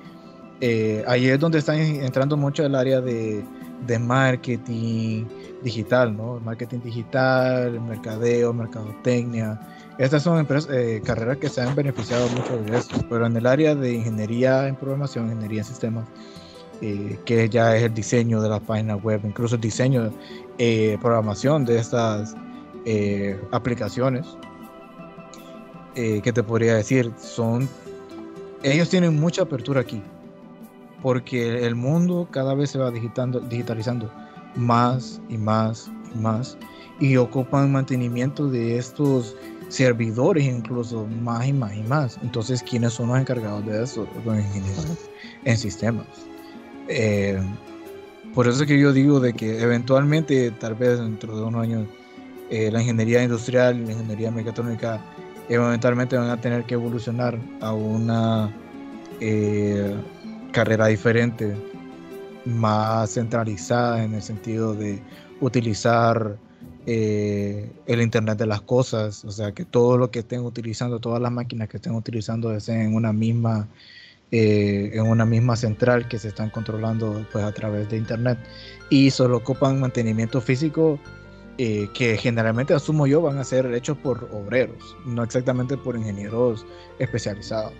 eh, ahí es donde están entrando mucho el área de, de marketing digital, ¿no? Marketing digital, mercadeo, mercadotecnia. Estas son empresas, eh, carreras que se han beneficiado mucho de esto, pero en el área de ingeniería en programación, ingeniería en sistemas, eh, que ya es el diseño de la página web, incluso el diseño, eh, programación de estas eh, aplicaciones, que te podría decir, son, ellos tienen mucha apertura aquí, porque el mundo cada vez se va digitando, digitalizando más y más y más, y ocupan mantenimiento de estos servidores incluso más y más y más. Entonces, ¿quiénes son los encargados de eso? Los ingenieros en sistemas. Eh, por eso es que yo digo de que eventualmente, tal vez dentro de unos años, eh, la ingeniería industrial y la ingeniería mecatrónica eventualmente van a tener que evolucionar a una eh, carrera diferente, más centralizada en el sentido de utilizar el Internet de las cosas, o sea, que todo lo que estén utilizando, todas las máquinas que estén utilizando estén en una misma eh, en una misma central que se están controlando pues a través de internet y solo ocupan mantenimiento físico eh, que generalmente asumo yo van a ser hechos por obreros, no exactamente por ingenieros especializados.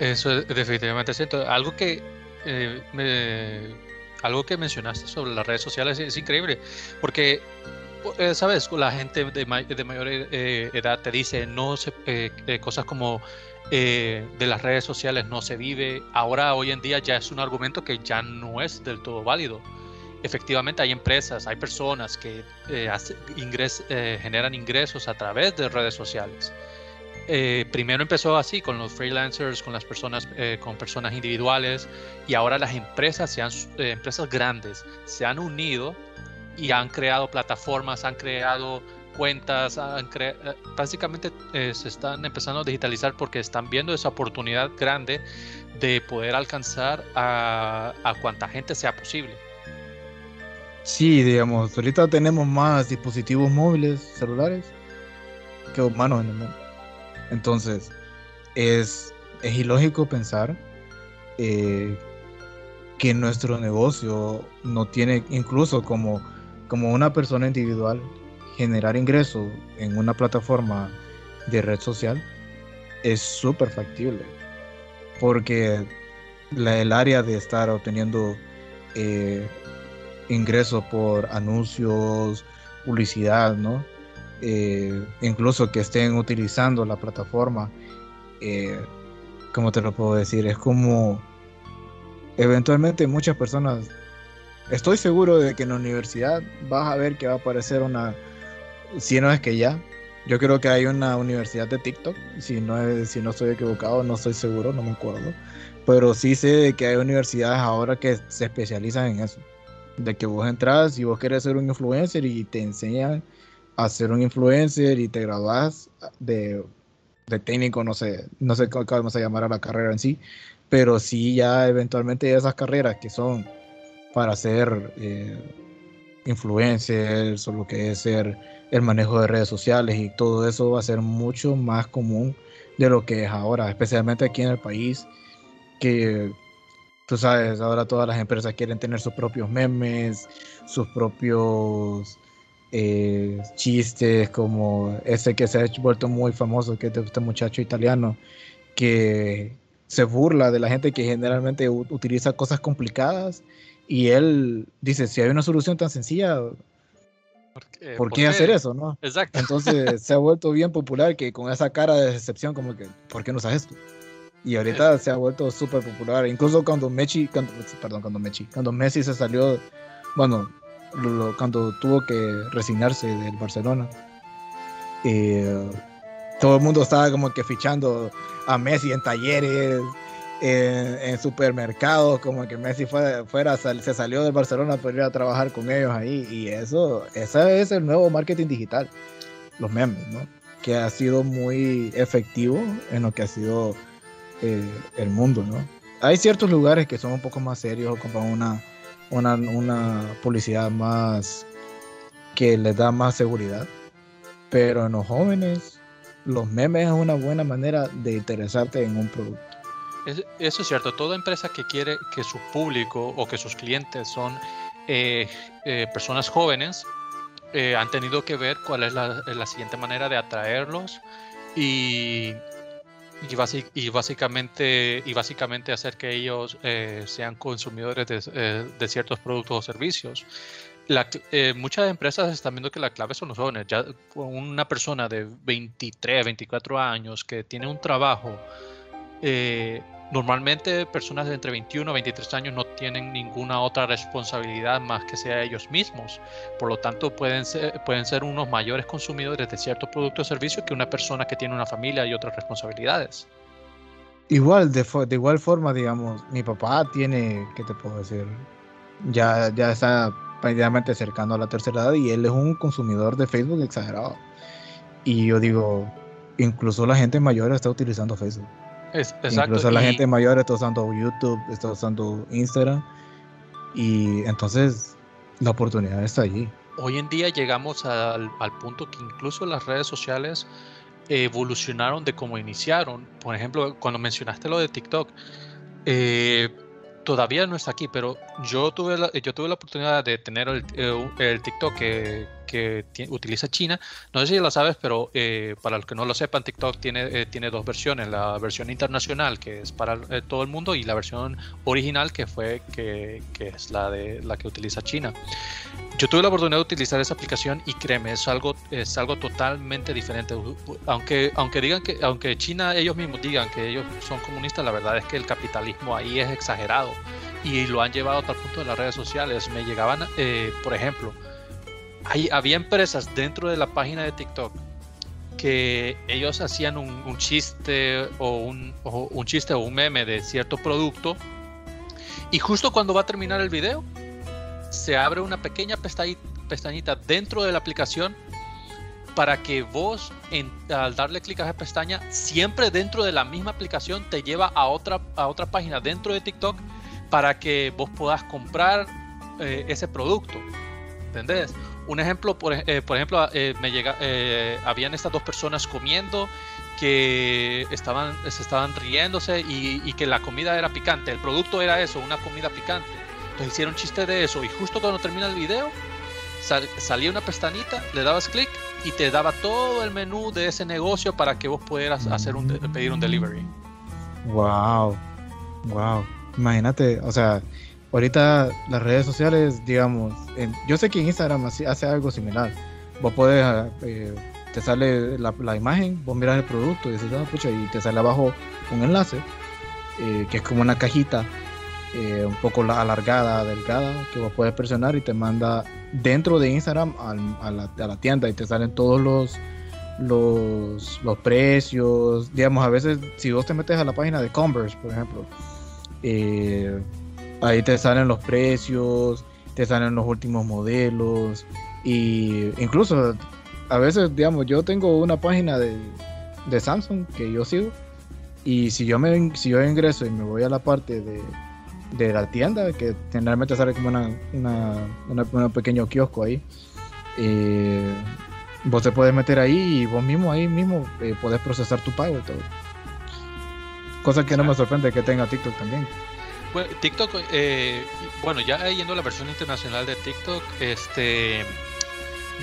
Eso es definitivamente cierto. Algo que eh, algo que mencionaste sobre las redes sociales es, increíble, porque sabes, la gente de, mayor edad te dice no cosas como eh, de las redes sociales no se vive. Ahora, hoy en día, ya es un argumento que ya no es del todo válido. Efectivamente, hay empresas, hay personas que eh, eh, generan ingresos a través de redes sociales. primero empezó así con los freelancers, con las personas, con personas individuales, y ahora las empresas, se han, empresas grandes, se han unido y han creado plataformas, han creado cuentas, eh, básicamente eh, se están empezando a digitalizar porque están viendo esa oportunidad grande de poder alcanzar a, a cuanta gente sea posible. Sí, digamos, ahorita tenemos más dispositivos móviles, celulares, que humanos en el mundo. Entonces, es, es ilógico pensar eh, que nuestro negocio no tiene, incluso como, como una persona individual, generar ingresos en una plataforma de red social es súper factible. Porque el área de estar obteniendo eh, ingresos por anuncios, publicidad, ¿no? Eh, incluso que estén utilizando la plataforma, eh, ¿cómo te lo puedo decir? Es como eventualmente muchas personas, estoy seguro de que en la universidad vas a ver que va a aparecer una si no es que ya. Yo creo que hay una universidad de TikTok, si no, es, si no estoy equivocado, no estoy seguro, no me acuerdo. Pero sí sé que hay universidades ahora que se especializan en eso. De que vos entras y vos querés ser un influencer y te enseñan a ser un influencer y te graduás de, de técnico, no sé, no sé cómo llamar a la carrera en sí, pero sí ya eventualmente esas carreras que son para ser eh, influencers o lo que es ser el manejo de redes sociales y todo eso va a ser mucho más común de lo que es ahora, especialmente aquí en el país, que tú sabes, ahora todas las empresas quieren tener sus propios memes, sus propios eh, chistes, como ese que se ha vuelto muy famoso, que es este muchacho italiano, que se burla de la gente que generalmente utiliza cosas complicadas y él dice, si hay una solución tan sencilla, ¿Por qué, hacer eso, no? Exacto. Entonces se ha vuelto bien popular que con esa cara de decepción, como que, ¿por qué no sabes esto? Y ahorita se ha vuelto súper popular. Incluso cuando Messi, perdón, cuando Messi, cuando Messi se salió, bueno, cuando tuvo que resignarse del Barcelona, eh, todo el mundo estaba como que fichando a Messi en talleres, en, supermercados, como que Messi fuera, fuera se salió del Barcelona para ir a trabajar con ellos ahí. Y eso, ese es el nuevo marketing digital, los memes, ¿no? Que ha sido muy efectivo en lo que ha sido eh, el mundo, ¿no? Hay ciertos lugares que son un poco más serios, como una, una publicidad más que les da más seguridad. Pero en los jóvenes, los memes es una buena manera de interesarte en un producto. Eso es cierto, toda empresa que quiere que su público o que sus clientes son eh, eh, personas jóvenes, eh, han tenido que ver cuál es la, la siguiente manera de atraerlos y, y, básicamente, y básicamente hacer que ellos sean consumidores de, de, ciertos productos o servicios. La, muchas empresas están viendo que la clave son los jóvenes. Ya una persona de 23, 24 años que tiene un trabajo eh, Normalmente personas de entre 21 y 23 años no tienen ninguna otra responsabilidad más que sea ellos mismos. Por lo tanto, pueden ser, pueden ser unos mayores consumidores de ciertos productos o servicios que una persona que tiene una familia y otras responsabilidades. Igual, de, de igual forma, digamos, mi papá tiene, ¿qué te puedo decir? Ya, ya está prácticamente cercano a la tercera edad y él es un consumidor de Facebook exagerado. Y yo digo, incluso la gente mayor está utilizando Facebook. Incluso la gente mayor está usando YouTube, está usando Instagram. Y entonces la oportunidad está allí. Hoy en día llegamos al, punto que incluso las redes sociales evolucionaron de cómo iniciaron. Por ejemplo, cuando mencionaste lo de TikTok, eh, todavía no está aquí, pero yo tuve la, yo tuve la oportunidad de tener el, el TikTok que, que utiliza China. No sé si lo sabes, pero eh, para los que no lo sepan, TikTok tiene, eh, tiene dos versiones. La versión internacional, que es para eh, todo el mundo, y la versión original, que fue que, que, es la, de, la que utiliza China. Yo tuve la oportunidad de utilizar esa aplicación y créeme, es algo, es algo totalmente diferente. Aunque, aunque digan que, aunque China ellos mismos digan que ellos son comunistas, la verdad es que el capitalismo ahí es exagerado y lo han llevado a tal punto de las redes sociales. Me llegaban, por ejemplo, había empresas dentro de la página de TikTok que ellos hacían un, chiste o un, un, chiste o un meme de cierto producto y justo cuando va a terminar el video se abre una pequeña pestañita dentro de la aplicación para que vos al darle clic a esa pestaña siempre dentro de la misma aplicación te lleva a otra, a otra página dentro de TikTok para que vos puedas comprar eh, ese producto. ¿Entendés? Un ejemplo, por, eh, ejemplo, eh, me llega, eh, habían estas dos personas comiendo que estaban, se estaban riéndose y, que la comida era picante. El producto era eso, una comida picante. Entonces hicieron chiste de eso y justo cuando termina el video salía una pestañita, le dabas clic y te daba todo el menú de ese negocio para que vos pudieras hacer un, pedir un delivery. Wow, wow. Imagínate, o sea, ahorita las redes sociales, digamos, yo sé que en Instagram hace algo similar. Vos podés, eh, te sale la, imagen, vos miras el producto y dices, ah, pucha, y te sale abajo un enlace, eh, que es como una cajita eh, un poco alargada, delgada, que vos puedes presionar y te manda dentro de Instagram a, la, tienda y te salen todos los, los, los precios. Digamos, a veces, si vos te metes a la página de Converse, por ejemplo, eh, Ahí te salen los precios, te salen los últimos modelos y incluso a veces, digamos, yo tengo una página de, Samsung que yo sigo y si yo me si yo ingreso y me voy a la parte de, la tienda, que generalmente sale como una, una, pequeño kiosco ahí, eh, vos te puedes meter ahí y vos mismo ahí mismo eh, podés procesar tu pago y todo. Cosa que no me sorprende que tenga TikTok también. Bueno, TikTok, eh, bueno, ya yendo a la versión internacional de TikTok, este,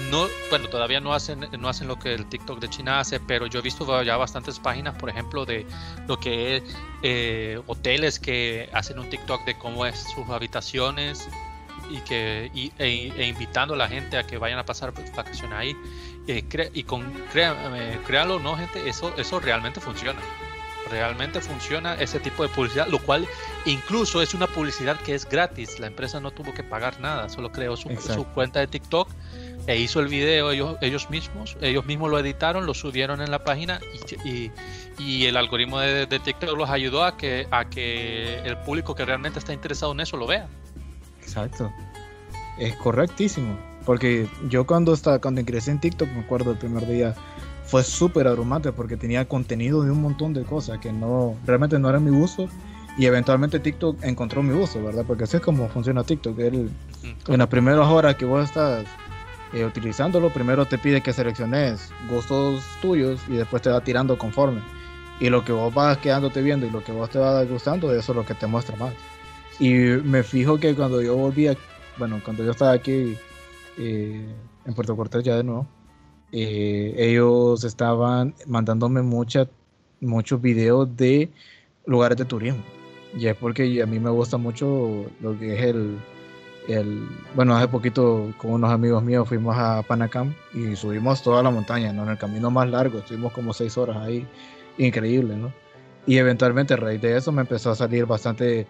no, bueno, todavía no hacen, no hacen lo que el TikTok de China hace, pero yo he visto ya bastantes páginas, por ejemplo, de lo que es eh, hoteles que hacen un TikTok de cómo es sus habitaciones y que e, e, invitando a la gente a que vayan a pasar vacaciones ahí. Eh, y con, créanlo no, gente, eso, eso realmente funciona realmente funciona ese tipo de publicidad, lo cual incluso es una publicidad que es gratis. La empresa no tuvo que pagar nada, solo creó su, cuenta de TikTok e hizo el video ellos, ellos mismos, ellos mismos lo editaron, lo subieron en la página y, y, el algoritmo de, TikTok los ayudó a que, a que el público que realmente está interesado en eso lo vea. Exacto, es correctísimo, porque yo cuando, estaba, cuando ingresé en TikTok, me acuerdo el primer día, fue súper abrumante porque tenía contenido de un montón de cosas que no realmente no era mi gusto y eventualmente TikTok encontró mi uso, ¿verdad? Porque así es como funciona TikTok. en las primeras horas que vos estás eh, utilizándolo, primero te pide que selecciones gustos tuyos y después te va tirando conforme. Y lo que vos vas quedándote viendo y lo que vos te vas gustando, eso es lo que te muestra más. Y me fijo que cuando yo volví, bueno, cuando yo estaba aquí eh, en Puerto Cortés ya de nuevo, eh, ellos estaban mandándome mucha, muchos videos de lugares de turismo. Y es porque a mí me gusta mucho lo que es el, el, bueno, hace poquito con unos amigos míos fuimos a Panacam y subimos toda la montaña, ¿no? En el camino más largo, estuvimos como seis horas ahí, increíble, ¿no? Y eventualmente a raíz de eso me empezó a salir bastante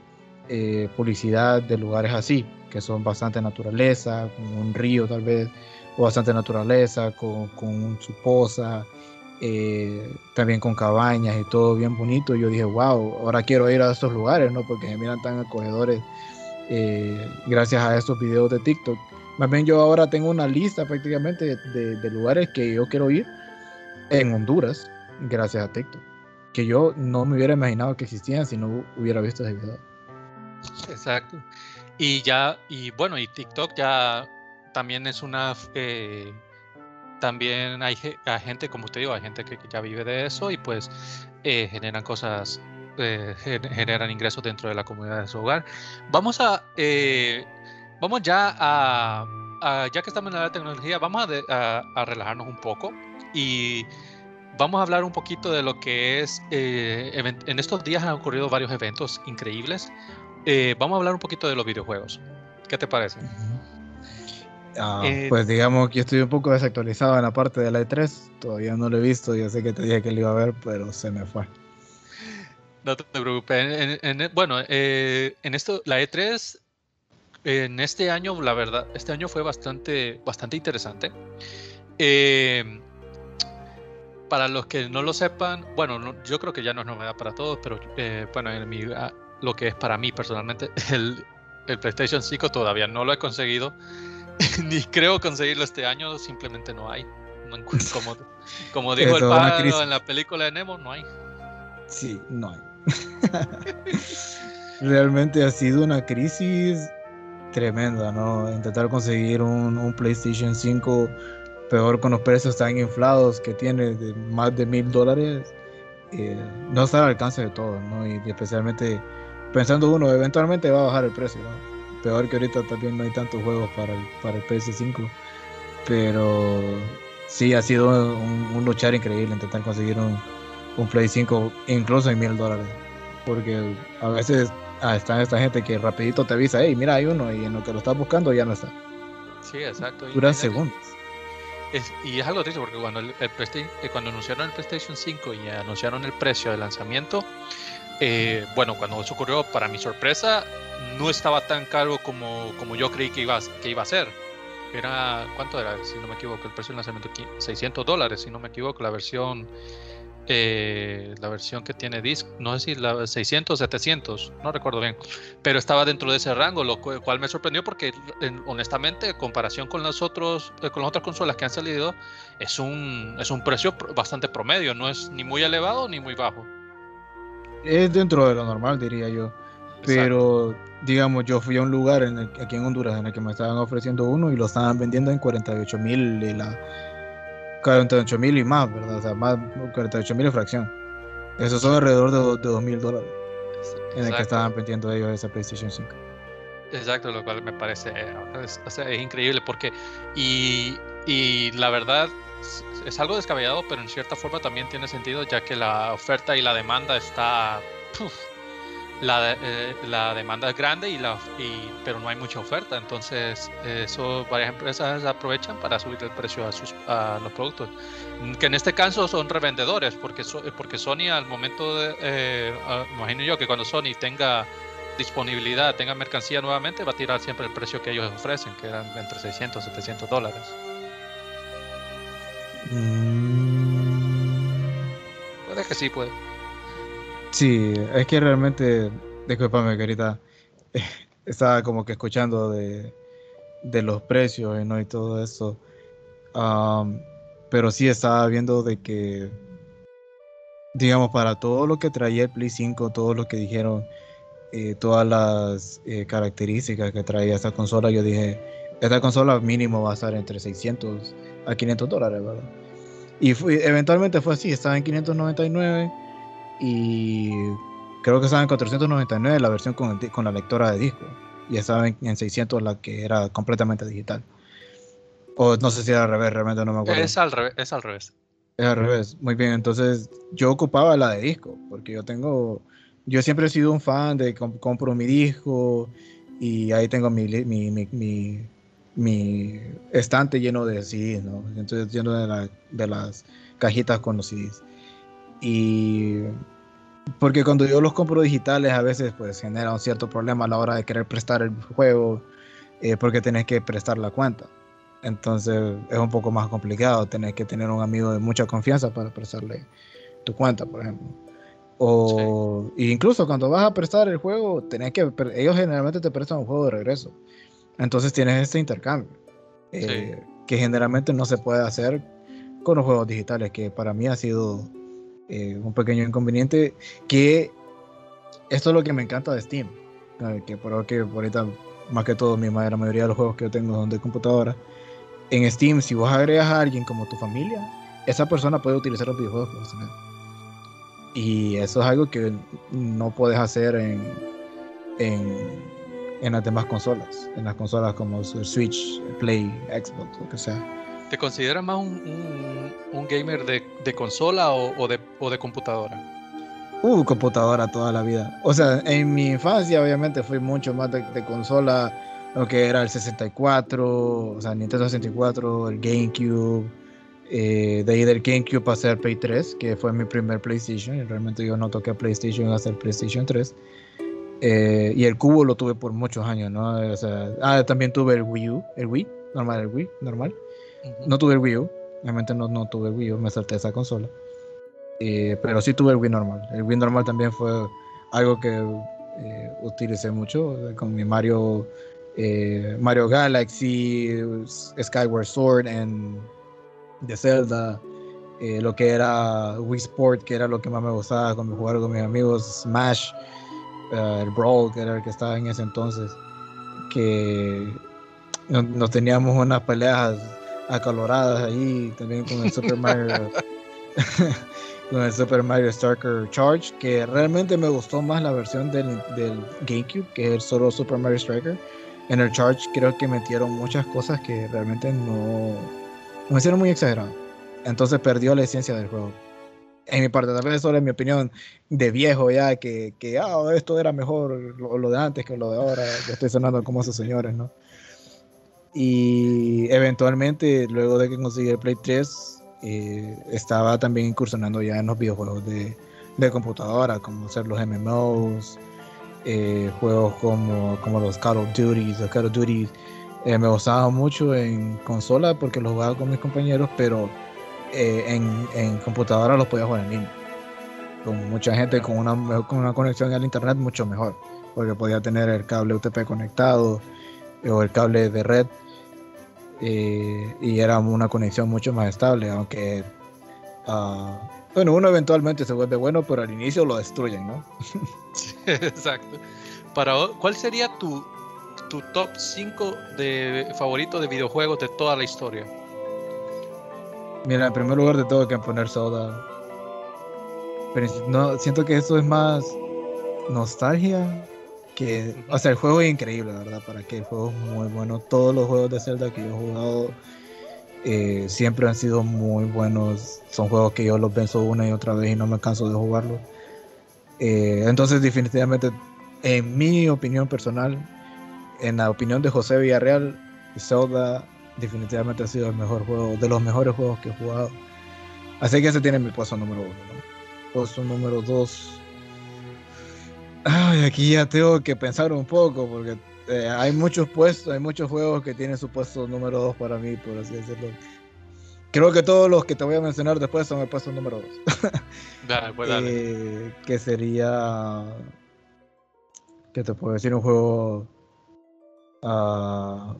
eh, publicidad de lugares así, que son bastante naturaleza, como un río tal vez, o bastante naturaleza, con, con su poza, eh, también con cabañas y todo bien bonito. Yo dije, wow, ahora quiero ir a estos lugares, ¿no? Porque me miran tan acogedores eh, gracias a estos videos de TikTok. Más bien yo ahora tengo una lista prácticamente de, lugares que yo quiero ir en Honduras, gracias a TikTok. Que yo no me hubiera imaginado que existían si no hubiera visto ese video. Exacto. Y ya, y bueno, y TikTok ya también es una... Eh, también hay, gente, como usted digo, hay gente que ya vive de eso y pues eh, generan cosas, eh, generan ingresos dentro de la comunidad de su hogar. Vamos a, vamos ya a, ya que estamos en la tecnología, vamos a, a, relajarnos un poco y vamos a hablar un poquito de lo que es, en estos días han ocurrido varios eventos increíbles. vamos a hablar un poquito de los videojuegos. ¿Qué te parece? Ah, eh, pues digamos que estoy un poco desactualizado en la parte de la E3. Todavía no lo he visto. Yo sé que te dije que lo iba a ver, pero se me fue. No te preocupes. bueno, eh, en esto, la E3, en este año, la verdad, este año fue bastante, bastante interesante. Eh, para los que no lo sepan, bueno, yo creo que ya no es novedad para todos, pero bueno, en mi, lo que es para mí personalmente, el, el PlayStation 5 todavía no lo he conseguido. Ni creo conseguirlo este año, simplemente no hay. como, como dijo el pájaro en la película de Nemo, no hay. Sí, no hay. Realmente ha sido una crisis tremenda, ¿no? Intentar conseguir un, PlayStation 5 peor con los precios tan inflados que tiene de más de mil dólares, eh, no está al alcance de todos, ¿no? Y especialmente pensando uno, eventualmente va a bajar el precio, ¿no? Peor que ahorita también no hay tantos juegos para el, para el PS5. Pero sí, ha sido un, luchar increíble intentar conseguir un, un Play 5, incluso en mil dólares. Porque a veces ah, está esta gente que rapidito te avisa, hey, mira, hay uno, y en lo que lo estás buscando ya no está. Sí, exacto. Duran segundos. y es algo triste porque cuando, el, el eh, cuando anunciaron el PlayStation 5 y anunciaron el precio de lanzamiento, eh, bueno, cuando eso ocurrió, para mi sorpresa, no estaba tan caro como, como yo creí que iba, que iba a ser. Era, ¿cuánto era? Si no me equivoco, el precio de lanzamiento, 600 dólares, si no me equivoco, la versión, eh, la versión que tiene disc, no sé si la 600, 700, no recuerdo bien, pero estaba dentro de ese rango, lo cual me sorprendió porque honestamente, en comparación con las, otros, eh, con las otras consolas que han salido, es un, es un precio bastante promedio, no es ni muy elevado ni muy bajo. Es dentro de lo normal, diría yo. Pero, digamos, yo fui a un lugar en aquí en Honduras en el que me estaban ofreciendo uno y lo estaban vendiendo en 48 mil y la 48 mil y más, ¿verdad? O sea, más 48 mil y fracción. Esos son alrededor de, de 2 mil dólares en el que estaban vendiendo ellos esa PlayStation 5. Exacto, lo cual me parece es, es increíble porque, y, y la verdad, es algo descabellado, pero en cierta forma también tiene sentido, ya que la oferta y la demanda está. la, eh, la, demanda es grande, y la, y, pero no hay mucha oferta. Entonces, eso varias empresas aprovechan para subir el precio a, sus, los productos. Que en este caso son revendedores, porque, porque Sony al momento de. Eh, imagino yo que cuando Sony tenga disponibilidad, tenga mercancía nuevamente, va a tirar siempre el precio que ellos ofrecen, que eran entre 600 y 700 dólares. Mm. Puede que sí, puede. Sí, es que realmente, discúlpame que ahorita estaba como que escuchando de, los precios ¿no? y todo eso. pero sí estaba viendo de que, digamos, para todo lo que traía el Play 5, todo lo que dijeron eh, todas las eh, características que traía esta consola, yo dije, esta consola mínimo va a estar entre 600 a 500 dólares, ¿verdad? Y eventualmente fue así, estaba en 599 y creo que estaba en 499 la versión con, con la lectora de disco y estaba en, 600 la que era completamente digital. O no sé si era al revés, realmente no me acuerdo. Es al revés. Es al revés. Es al revés. Muy bien, entonces yo ocupaba la de disco, porque yo tengo, yo siempre he sido un fan de compro mi disco y ahí tengo mi, mi, mi, mi, estante lleno de CDs, ¿no? Entonces lleno de, la, de las cajitas con los CDs. Y porque cuando yo los compro digitales a veces pues genera un cierto problema a la hora de querer prestar el juego eh, porque tenés que prestar la cuenta. Entonces es un poco más complicado, tenés que tener un amigo de mucha confianza para prestarle tu cuenta, por ejemplo. O incluso cuando vas a prestar el juego, tenés que ellos generalmente te prestan un juego de regreso. Entonces tienes este intercambio eh, que generalmente no se puede hacer con los juegos digitales, que para mí ha sido eh, un pequeño inconveniente que esto es lo que me encanta de Steam, que por que ahorita más que todo mi, la mayoría de los juegos que yo tengo son de computadora. En Steam, si vos agregas a alguien como tu familia, esa persona puede utilizar los videojuegos Y eso es algo que no puedes hacer en, en, en las demás consolas, en las consolas como Switch, Play, Xbox, lo que sea. ¿Te consideras más un, un, gamer de, de consola o, o, de, o de computadora? Uh, computadora toda la vida. O sea, en mi infancia obviamente fui mucho más de, consola, lo que era el 64, o sea, Nintendo 64, el GameCube. Eh, de ahí del GameCube pasé al Play 3, que fue mi primer PlayStation. Y realmente yo no toqué PlayStation hasta el PlayStation 3. Eh, y el cubo lo tuve por muchos años, ¿no? O sea, ah, también tuve el Wii U, el Wii, normal, el Wii, normal. No tuve el Wii U, obviamente no, no tuve el Wii U, me salté esa consola. Eh, pero sí tuve el Wii normal. El Wii normal también fue algo que eh, utilicé mucho con mi Mario, Mario Galaxy, Skyward Sword en de Zelda. lo que era Wii Sport, que era lo que más me gustaba con jugar con mis amigos, Smash, el Brawl, que era el que estaba en ese entonces, que nos teníamos unas peleas acaloradas ahí, también con el Super Mario, con el Super Mario Striker Charge, que realmente me gustó más la versión del, del GameCube, que es el solo Super Mario Striker. En el Charge creo que metieron muchas cosas que realmente no me hicieron muy exagerado. Entonces perdió la esencia del juego. En mi parte, tal vez eso es mi opinión de viejo ya, que, que ah, esto era mejor lo, lo, de antes que lo de ahora. Ya estoy sonando como esos señores, ¿no? Y eventualmente, luego de que conseguí el Play 3, eh, estaba también incursionando ya en los videojuegos de, de computadora, como ser los MMOs, eh, juegos como, como los Call of Duty. Los Call of Duty eh, me gustaban mucho en consola porque los jugaba con mis compañeros, pero en, en, computadora los podía jugar en línea. Con mucha gente con una, con una conexión al internet mucho mejor, porque podía tener el cable UTP conectado o el cable de red eh, y era una conexión mucho más estable, aunque uh, bueno, uno eventualmente se vuelve bueno, pero al inicio lo destruyen, ¿no? exacto. Para, ¿Cuál sería tu, tu top 5 de favorito de videojuegos de toda la historia? Mira, en primer lugar te tengo que poner Soda. Pero no, siento que eso es más nostalgia o sea, el juego es increíble, la verdad, para que el juego es muy bueno. Todos los juegos de Zelda que yo he jugado eh, siempre han sido muy buenos. Son juegos que yo los pienso una y otra vez y no me canso de jugarlos. Eh, entonces, definitivamente, en mi opinión personal, en la opinión de José Villarreal, Zelda definitivamente ha sido el mejor juego, de los mejores juegos que he jugado. Así que ese tiene mi puesto número uno. Puesto número dos Ay, aquí ya tengo que pensar un poco porque eh, hay muchos puestos, hay muchos juegos que tienen su puesto número 2 para mí, por así decirlo. Creo que todos los que te voy a mencionar después son el puesto número 2. dale, pues dale. Eh, que sería. ¿Qué te puedo decir? Un juego. Uh,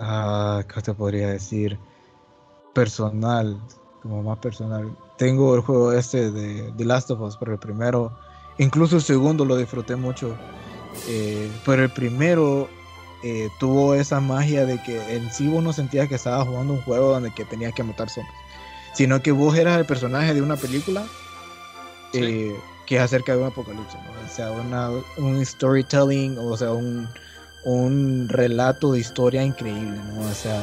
uh, ¿Qué te podría decir? Personal, como más personal. Tengo el juego este de The Last of Us, pero el primero Incluso el segundo lo disfruté mucho. Eh, pero el primero eh, tuvo esa magia de que en sí vos no sentías que estabas jugando un juego donde que tenías que matar zombies, sino que vos eras el personaje de una película eh, que es acerca de un apocalipsis, o sea, un storytelling, o sea, un, un relato de historia increíble, ¿no? o sea,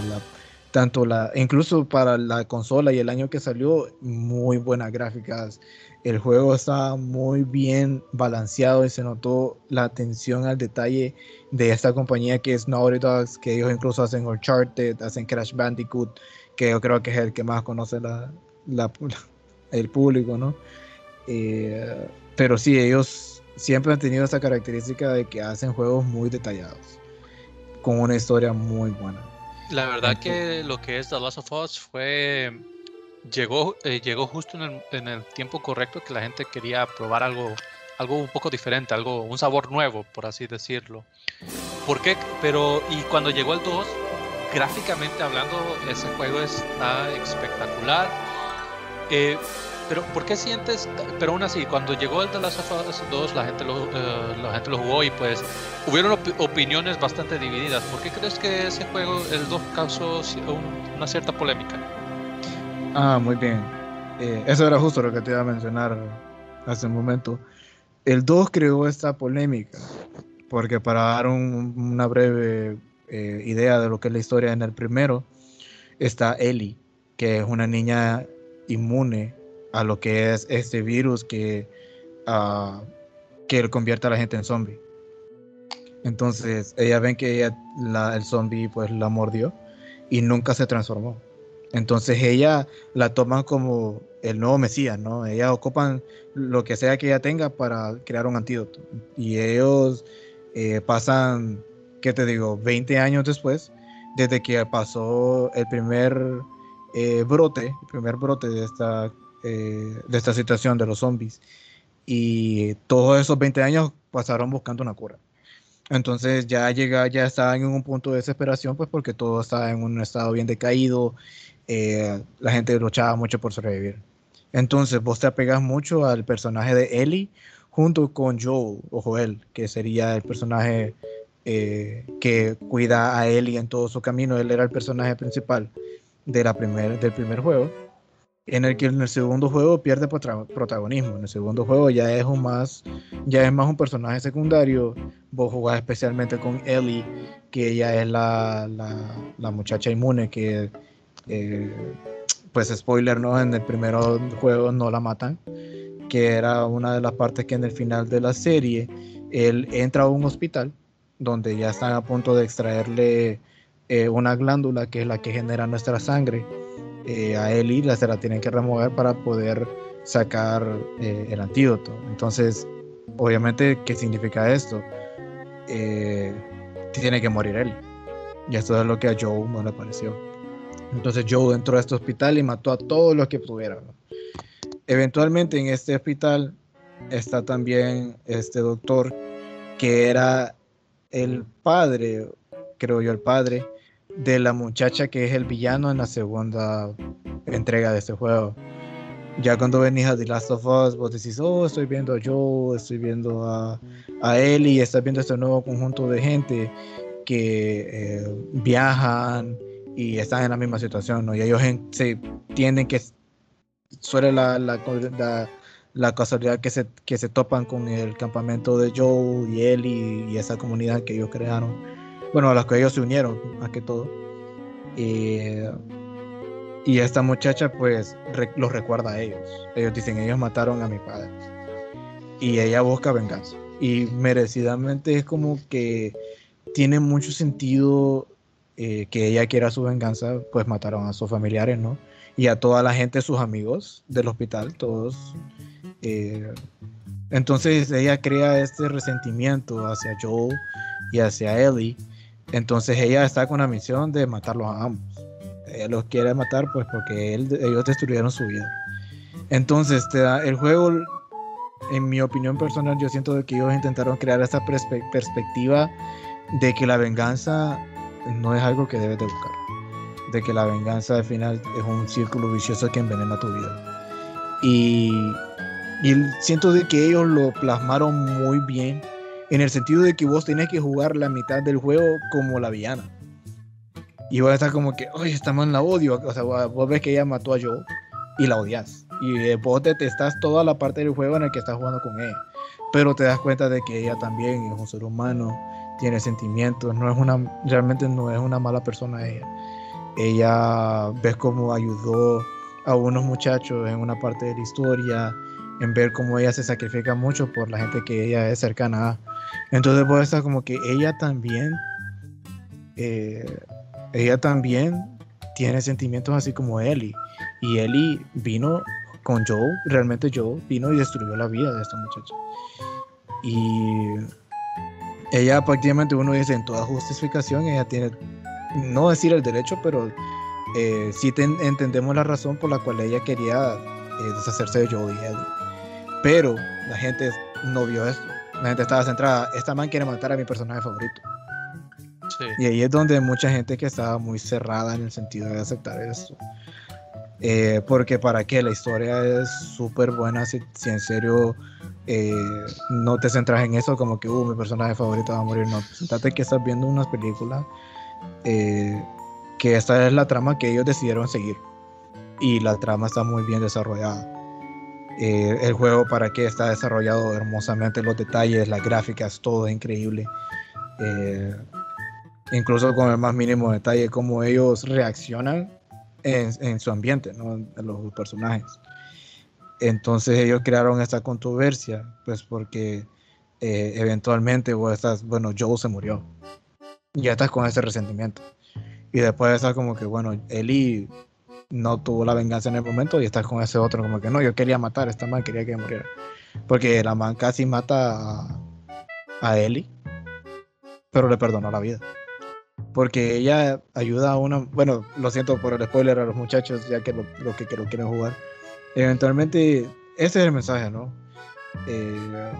tanto la, incluso para la consola y el año que salió, muy buenas gráficas, el juego está muy bien balanceado y se notó la atención al detalle de esta compañía que es Naughty Dogs, que ellos incluso hacen Uncharted, hacen Crash Bandicoot, que yo creo que es el que más conoce la, el público, ¿no? Eh, pero sí, ellos siempre han tenido esta característica de que hacen juegos muy detallados, con una historia muy buena. La verdad que lo que es The Last of Us fue llegó, eh, llegó justo en el, en el, tiempo correcto que la gente quería probar algo, algo un poco diferente, algo, un sabor nuevo, por así decirlo. ¿Por qué? Pero, y cuando llegó el 2, gráficamente hablando, ese juego está espectacular. Eh, pero, ¿por qué sientes? Pero aún así, cuando llegó el The Last of Us 2, la gente lo, eh, la gente lo jugó y pues hubieron opiniones bastante divididas. ¿Por qué crees que ese juego, el 2, causó una cierta polémica? Ah, muy bien. Eh, eso era justo lo que te iba a mencionar hace un momento. El 2 creó esta polémica, porque para dar una breve eh, idea de lo que es la historia en el primero, está Ellie, que es una niña inmune a lo que es este virus que, uh, que convierte a la gente en zombie. Entonces, ella ven que ella, el zombie pues la mordió y nunca se transformó. Entonces ella la toman como el nuevo Mesías, ¿no? Ellas ocupan lo que sea que ella tenga para crear un antídoto. Y ellos eh, pasan, ¿qué te digo? 20 años después, desde que pasó el primer eh, brote, el primer brote de esta, eh, de esta situación de los zombies. Y todos esos 20 años pasaron buscando una cura. Entonces ya llega, ya estaban en un punto de desesperación, pues porque todo estaba en un estado bien decaído, eh, la gente luchaba mucho por sobrevivir. Entonces vos te apegas mucho al personaje de Ellie junto con Joel o Joel, que sería el personaje eh, que cuida a Ellie en todo su camino. Él era el personaje principal de la primer, del primer juego, en el que en el segundo juego pierde protagonismo. En el segundo juego ya es un más, ya es más un personaje secundario. Vos jugás especialmente con Ellie, que ella es la, la, muchacha inmune que eh, pues spoiler, ¿no? En el primer juego no la matan, que era una de las partes que en el final de la serie él entra a un hospital donde ya están a punto de extraerle eh, una glándula que es la que genera nuestra sangre eh, a él y la se la tienen que remover para poder sacar el antídoto. Entonces, obviamente, ¿qué significa esto? tiene que morir él. Y esto es lo que a Joe no le pareció. Entonces Joe entró a este hospital y mató a todos los que pudieran. Eventualmente en este hospital está también este doctor que era el padre, creo yo, el padre de la muchacha que es el villano en la segunda entrega de este juego. Ya cuando venís a The Last of Us, vos decís, oh, estoy viendo a Joe, estoy viendo a, a y estás viendo este nuevo conjunto de gente que eh, viajan, y están en la misma situación, ¿no? Y ellos se tienen que suele la, la, la, casualidad que se, que se topan con el campamento de Joe y él y, esa comunidad que ellos crearon, bueno, a las que ellos se unieron, más que todo. Y, y esta muchacha pues los recuerda a ellos. Ellos dicen, ellos mataron a mi padre. Y ella busca venganza. Y merecidamente es como que tiene mucho sentido eh, que ella quiera su venganza, pues mataron a sus familiares, ¿no? Y a toda la gente, sus amigos del hospital, todos. Eh, entonces ella crea este resentimiento hacia Joel y hacia Ellie. Entonces ella está con la misión de matarlos a ambos. Ella los quiere matar pues porque ellos destruyeron su vida. Entonces el juego, en mi opinión personal, yo siento que ellos intentaron crear esta perspectiva de que la venganza no es algo que debes de buscar. De que la venganza al final es un círculo vicioso que envenena tu vida. Y Y siento de que ellos lo plasmaron muy bien en el sentido de que vos tenés que jugar la mitad del juego como la villana. Y vos estás como que, oye, esta man la odio. O sea, vos ves que ella mató a Joe y la odias. Y vos detestás toda la parte del juego en el que estás jugando con ella. Pero te das cuenta de que ella también es un ser humano, tiene sentimientos, no es una, realmente no es una mala persona ella. Ella ves cómo ayudó a unos muchachos en una parte de la historia, en ver cómo ella se sacrifica mucho por la gente que ella es cercana a. Entonces puede estar como que ella también, eh, ella también tiene sentimientos así como Ellie. Y Ellie vino con Joe, realmente Joe vino y destruyó la vida de esta muchacha. Y ella prácticamente uno dice en toda justificación, ella tiene, no decir el derecho, pero eh, sí entendemos la razón por la cual ella quería eh, deshacerse de Joe y Ellie. Pero la gente no vio esto. La gente estaba centrada, esta man quiere matar a mi personaje favorito. Y ahí es donde mucha gente que estaba muy cerrada en el sentido de aceptar esto. Eh, porque para qué, la historia es súper buena si, en serio eh, no te centras en eso como que, uh, mi personaje favorito va a morir. No, sentate que estás viendo unas películas eh, que esta es la trama que ellos decidieron seguir. Y la trama está muy bien desarrollada. El juego para qué está desarrollado hermosamente, los detalles, las gráficas, todo es increíble incluso con el más mínimo detalle, cómo ellos reaccionan en, su ambiente, ¿no? los personajes. Entonces ellos crearon esta controversia, pues porque eh, eventualmente vos estás, bueno, Joe se murió. Ya estás con ese resentimiento. Y después estás como que, bueno, Eli no tuvo la venganza en el momento y estás con ese otro como que no, yo quería matar, esta man quería que muriera. Porque la man casi mata a, a Eli, pero le perdonó la vida porque ella ayuda a una, bueno, lo siento por el spoiler a los muchachos, ya que lo, que, que, lo quieren jugar. Eventualmente, ese es el mensaje, ¿no? Eh,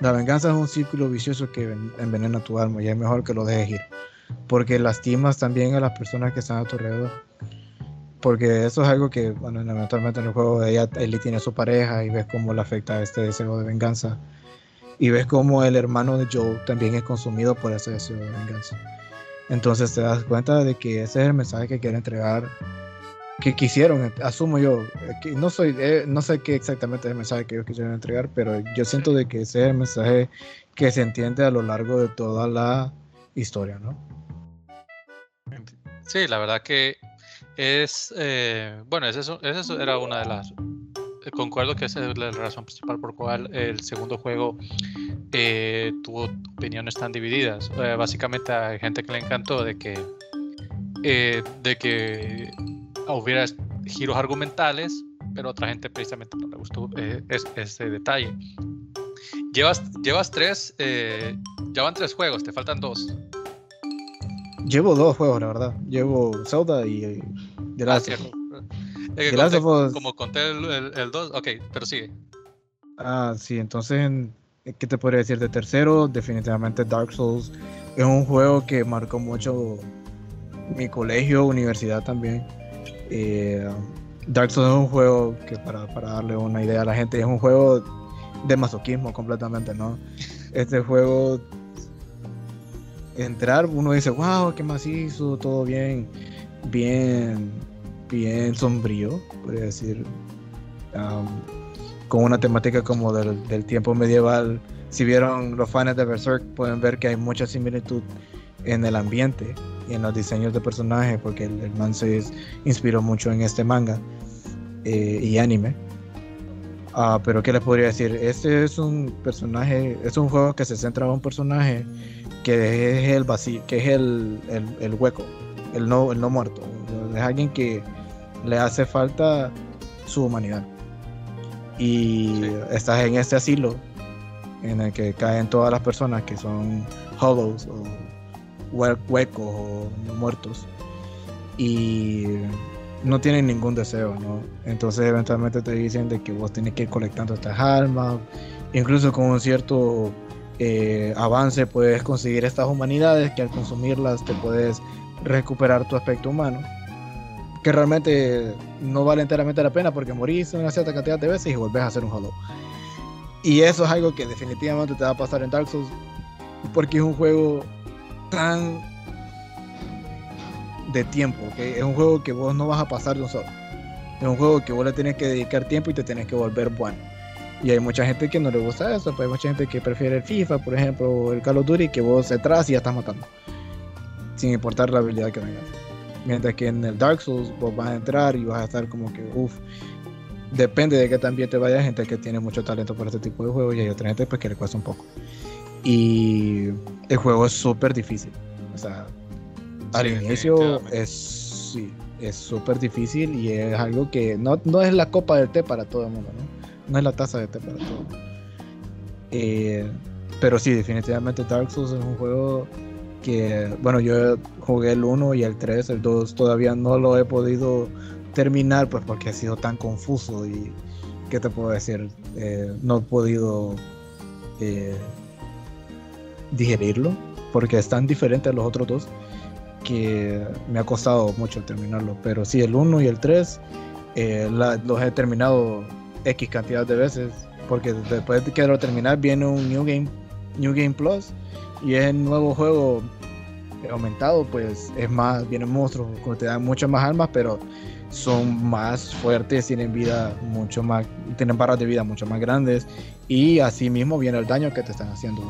la venganza es un círculo vicioso que envenena tu alma y es mejor que lo dejes ir, porque lastimas también a las personas que están a tu alrededor. Porque eso es algo que, bueno, eventualmente en el juego ella, Ellie tiene su pareja y ves cómo le afecta este deseo de venganza y ves como el hermano de Joe también es consumido por ese deseo de venganza. Entonces te das cuenta de que ese es el mensaje que quiere entregar, que quisieron, asumo yo, que no, soy, eh, no sé qué exactamente es el mensaje que ellos quisieron entregar, pero yo siento de que ese es el mensaje que se entiende a lo largo de toda la historia, ¿no? Sí, la verdad que es, eh, bueno, eso era una de las concuerdo que esa es la razón principal por cual el segundo juego eh, tuvo opiniones tan divididas. Eh, básicamente hay gente que le encantó de que, eh, de que hubiera giros argumentales, pero otra gente precisamente no le gustó ese detalle. Llevas, llevas tres, ya van tres juegos, te faltan dos. Llevo dos juegos, la verdad. Llevo Zelda y Gracias. Ah, Gracias Como conté el 2, ok, pero sigue. Ah, sí, entonces, ¿qué te podría decir de tercero? Definitivamente Dark Souls es un juego que marcó mucho mi colegio, universidad también. Eh, Dark Souls es un juego que, para, para, darle una idea a la gente, es un juego de masoquismo completamente, ¿no? Este juego, entrar, uno dice, wow, qué macizo, todo bien, bien bien sombrío, podría decir, con una temática como del, tiempo medieval. Si vieron los fans de Berserk, pueden ver que hay mucha similitud en el ambiente y en los diseños de personajes, porque el, man se inspiró mucho en este manga eh, y anime. Ah, pero ¿qué les podría decir? Este es un personaje, es un juego que se centra en un personaje que es el vacío, que es el, el hueco, el no, el no muerto. Es alguien que le hace falta su humanidad. Y estás en este asilo en el que caen todas las personas que son hollows o huecos o muertos y no tienen ningún deseo, ¿no? Entonces eventualmente te dicen de que vos tienes que ir colectando estas almas, incluso con un cierto eh, avance puedes conseguir estas humanidades que al consumirlas te puedes recuperar tu aspecto humano que realmente no vale enteramente la pena porque morís una cierta cantidad de veces y volvés a hacer un hollow. Y eso es algo que definitivamente te va a pasar en Dark Souls porque es un juego tan de tiempo, que es un juego que vos no vas a pasar de un solo. Es un juego que vos le tienes que dedicar tiempo y te tienes que volver bueno. Y hay mucha gente que no le gusta eso, pues hay mucha gente que prefiere el FIFA, por ejemplo, o el Call of Duty, que vos atrás y ya estás matando. Sin importar la habilidad que tengas. Mientras que en el Dark Souls vos vas a entrar y vas a estar como que, uff, depende de que también te vaya gente que tiene mucho talento por este tipo de juegos y hay otra gente pues que le cuesta un poco. Y el juego es súper difícil. O sea, al inicio es sí, es súper difícil y es algo que no, no es la copa del té para todo el mundo, ¿no? No es la taza de té para todo el mundo. Eh, pero sí, definitivamente Dark Souls es un juego que, bueno, yo jugué el 1 y el 3, el 2 todavía no lo he podido terminar, pues porque ha sido tan confuso y, ¿qué te puedo decir? Eh, no he podido eh, digerirlo, porque es tan diferente a los otros dos que me ha costado mucho terminarlo. Pero sí, el 1 y el 3 eh, los he terminado X cantidad de veces, porque después de que lo terminar viene un New Game, New Game Plus y es el nuevo juego aumentado, pues es más, vienen monstruos, te dan muchas más armas, pero son más fuertes, tienen vida mucho más, tienen barras de vida mucho más grandes y así mismo viene el daño que te están haciendo.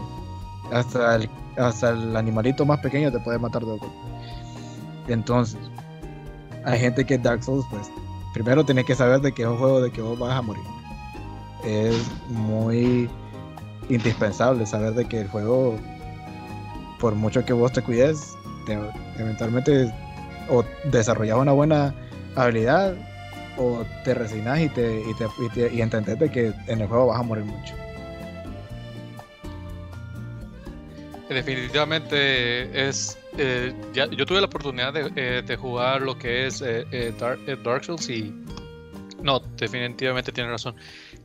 Hasta el, hasta el animalito más pequeño te puede matar de golpe. Entonces, hay gente que Dark Souls, pues, primero tienes que saber de que es un juego de que vos vas a morir. Es muy indispensable saber de que el juego por mucho que vos te cuides, eventualmente o desarrollas una buena habilidad o te resignas y, te, y, te, y, entendés de que en el juego vas a morir mucho. Definitivamente es. Eh, yo tuve la oportunidad de, eh, jugar lo que es eh, Dark, Souls y. No, definitivamente tiene razón.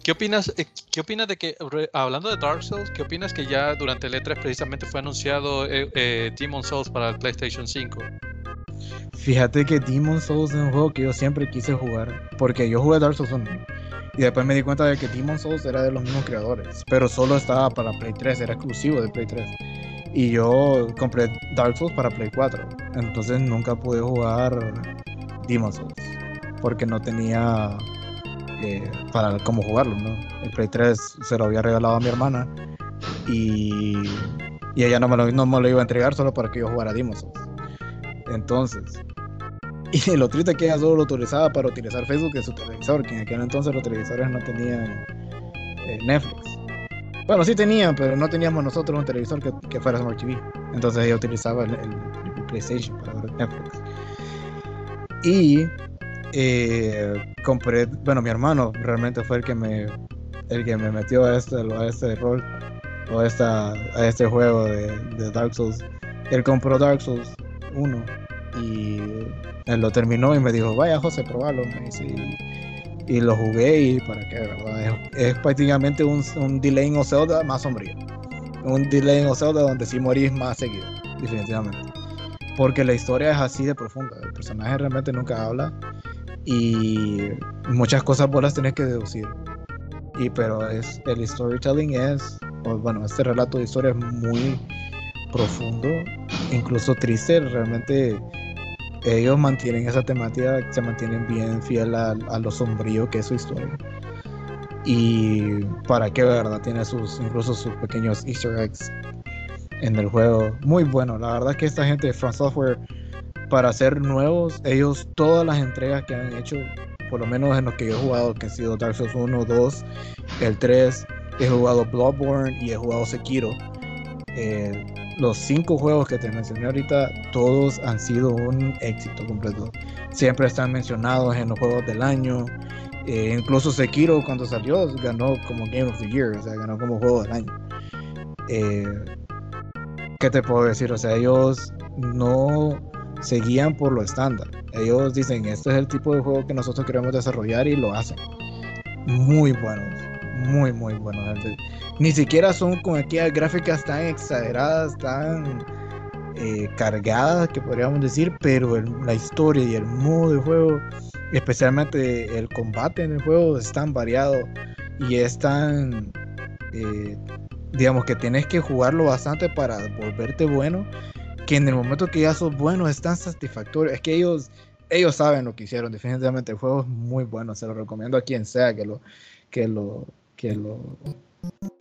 ¿Qué opinas, eh, ¿Qué opinas de que, hablando de Dark Souls, qué opinas que ya durante el E3 precisamente fue anunciado eh, eh, Demon Souls para PlayStation 5? Fíjate que Demon Souls es un juego que yo siempre quise jugar, porque yo jugué Dark Souls 1 y después me di cuenta de que Demon Souls era de los mismos creadores, pero solo estaba para Play 3, era exclusivo de Play 3. Y yo compré Dark Souls para Play 4, entonces nunca pude jugar Demon Souls, porque no tenía eh, para cómo jugarlo, ¿no? El Play 3 se lo había regalado a mi hermana y, y ella no me, lo, no me lo iba a entregar solo para que yo jugara Demon's Entonces, y lo triste es que ella solo lo utilizaba para utilizar Facebook en su televisor, que en aquel entonces los televisores no tenían eh, Netflix. Bueno, sí tenían, pero no teníamos nosotros un televisor que, que fuera Smart TV. Entonces ella utilizaba el, PlayStation para ver Netflix. Y eh, compré, bueno, mi hermano realmente fue el que me, el que me metió a este, a este rol, o a, esta, a este juego de, Dark Souls. Él compró Dark Souls 1 y él lo terminó y me dijo, vaya José, probalo. y, lo jugué y para qué, ¿verdad? Es, prácticamente un, un delay en Zelda más sombrío. Un delay en Zelda donde sí morís más seguido, definitivamente. Porque la historia es así de profunda. El personaje realmente nunca habla y muchas cosas vos las tenés que deducir. Y pero es el storytelling es, bueno, este relato de historia es muy profundo, incluso triste, realmente ellos mantienen esa temática, se mantienen bien fiel a, lo sombrío que es su historia. Y para qué verdad tiene sus, incluso sus pequeños easter eggs en el juego. Muy bueno, la verdad que esta gente de From Software para ser nuevos, ellos todas las entregas que han hecho, por lo menos en los que yo he jugado, que han sido Dark Souls 1, 2, el 3, he jugado Bloodborne y he jugado Sekiro. Eh, los cinco juegos que te mencioné ahorita, todos han sido un éxito completo. Siempre están mencionados en los juegos del año. Eh, incluso Sekiro cuando salió ganó como Game of the Year, o sea, ganó como juego del año. Eh, ¿Qué te puedo decir? O sea, ellos no se guían por lo estándar. Ellos dicen, este es el tipo de juego que nosotros queremos desarrollar y lo hacen. Muy buenos, muy, muy buenos. Ni siquiera son con aquellas gráficas tan exageradas, tan eh, cargada, que podríamos decir, pero la historia y el modo de juego, especialmente el combate en el juego, es tan variado y es tan, eh, digamos que tienes que jugarlo bastante para volverte bueno, que en el momento que ya sos bueno es tan satisfactorio. Es que ellos, ellos saben lo que hicieron, definitivamente el juego es muy bueno, se lo recomiendo a quien sea que lo, que lo, que lo,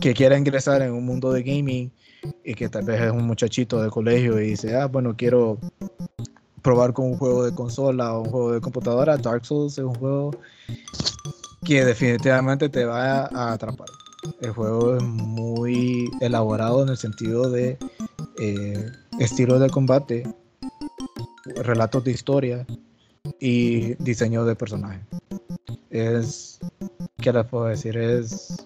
que quiera ingresar en un mundo de gaming y que tal vez es un muchachito de colegio y dice, ah, bueno, quiero probar con un juego de consola o un juego de computadora, Dark Souls es un juego que definitivamente te va a atrapar. El juego es muy elaborado en el sentido de eh, estilo de combate, relatos de historia y diseño de personaje. Es, ¿qué les puedo decir? Es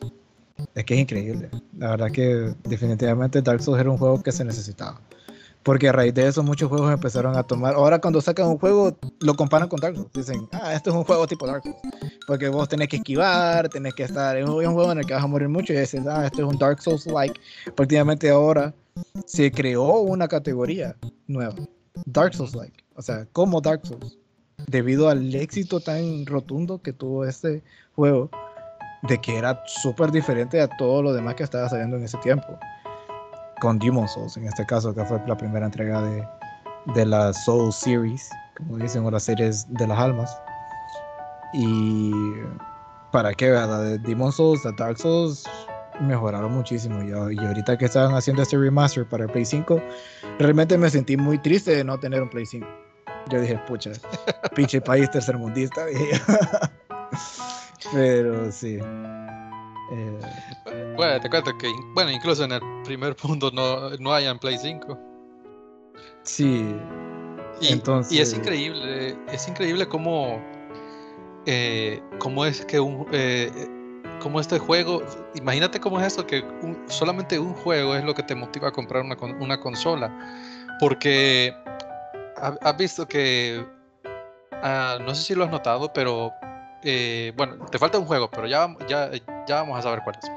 es que es increíble. La verdad que definitivamente Dark Souls era un juego que se necesitaba. Porque a raíz de eso muchos juegos empezaron a tomar. Ahora cuando sacan un juego lo comparan con Dark Souls. Dicen, ah, esto es un juego tipo Dark Souls. Porque vos tenés que esquivar, tenés que estar. Es un juego en el que vas a morir mucho y dicen, ah, esto es un Dark Souls like. Prácticamente ahora se creó una categoría nueva. Dark Souls like. O sea, como Dark Souls. Debido al éxito tan rotundo que tuvo este juego de que era súper diferente a todo lo demás que estaba saliendo en ese tiempo. Con Demon Souls, en este caso, que fue la primera entrega de, de la Soul Series, como dicen, o las series de las almas. Y para qué, ¿verdad? De Demon Souls, de Dark Souls mejoraron muchísimo. Y ahorita que estaban haciendo este remaster para el Play 5, realmente me sentí muy triste de no tener un Play 5. Yo dije, pucha, pinche país tercermundista. Pero sí. Eh, bueno, te cuento que, bueno, incluso en el primer punto no, no hay en Play 5. Sí. Y, Entonces... y es increíble, es increíble cómo, eh, cómo es que un, eh, cómo este juego, imagínate cómo es esto, que solamente un juego es lo que te motiva a comprar una, una consola. Porque has visto que, ah, no sé si lo has notado, pero eh, bueno, te falta un juego, pero ya, ya, vamos a saber cuál es.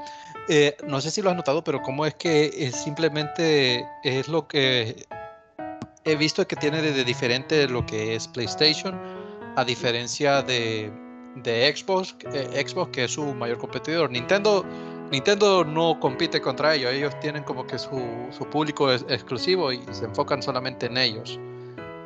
Eh, no sé si lo has notado, pero cómo es que es simplemente es lo que he visto que tiene de, diferente lo que es PlayStation, a diferencia de, de Xbox, eh, Xbox que es su mayor competidor. Nintendo, Nintendo no compite contra ellos, ellos tienen como que su, su público es exclusivo y se enfocan solamente en ellos.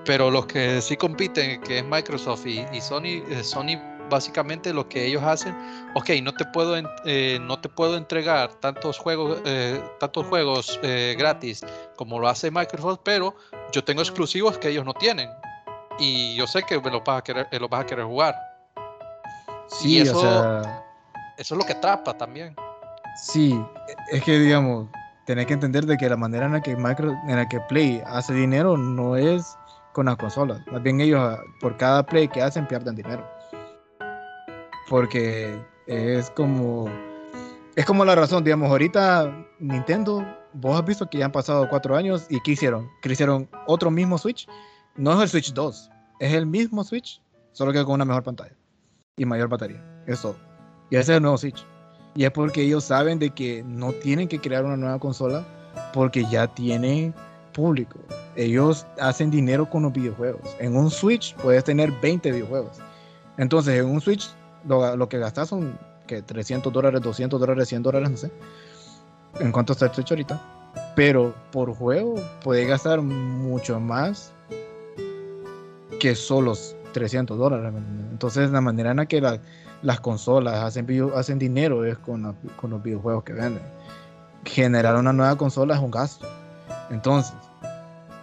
Pero los que sí compiten, que es Microsoft y, y Sony, Sony básicamente lo que ellos hacen, ok, no te puedo, eh, no te puedo entregar tantos juegos, eh, tantos juegos eh, gratis como lo hace Microsoft, pero yo tengo exclusivos que ellos no tienen. Y yo sé que me los vas a querer, los vas a querer jugar. Sí, eso, o sea... eso es lo que atrapa también. Sí, es que digamos, tenés que entender de que la manera en la que Micro, en la que Play hace dinero no es con las consolas. Más bien ellos por cada play que hacen pierden dinero porque es como es como la razón, digamos, ahorita Nintendo, vos has visto que ya han pasado cuatro años y ¿qué hicieron? ¿Que hicieron otro mismo Switch? No es el Switch 2, es el mismo Switch, solo que con una mejor pantalla y mayor batería, eso. Y ese es el nuevo Switch. Y es porque ellos saben de que no tienen que crear una nueva consola porque ya tienen público. Ellos hacen dinero con los videojuegos. En un Switch puedes tener 20 videojuegos. Entonces, en un Switch lo, que gastas son que 300 dólares, 200 dólares, 100 dólares, no sé. En cuanto está el Switch ahorita. Pero por juego puede gastar mucho más que solo 300 dólares. Entonces la manera en la que las consolas hacen, hacen dinero es con, con los videojuegos que venden. Generar una nueva consola es un gasto. Entonces,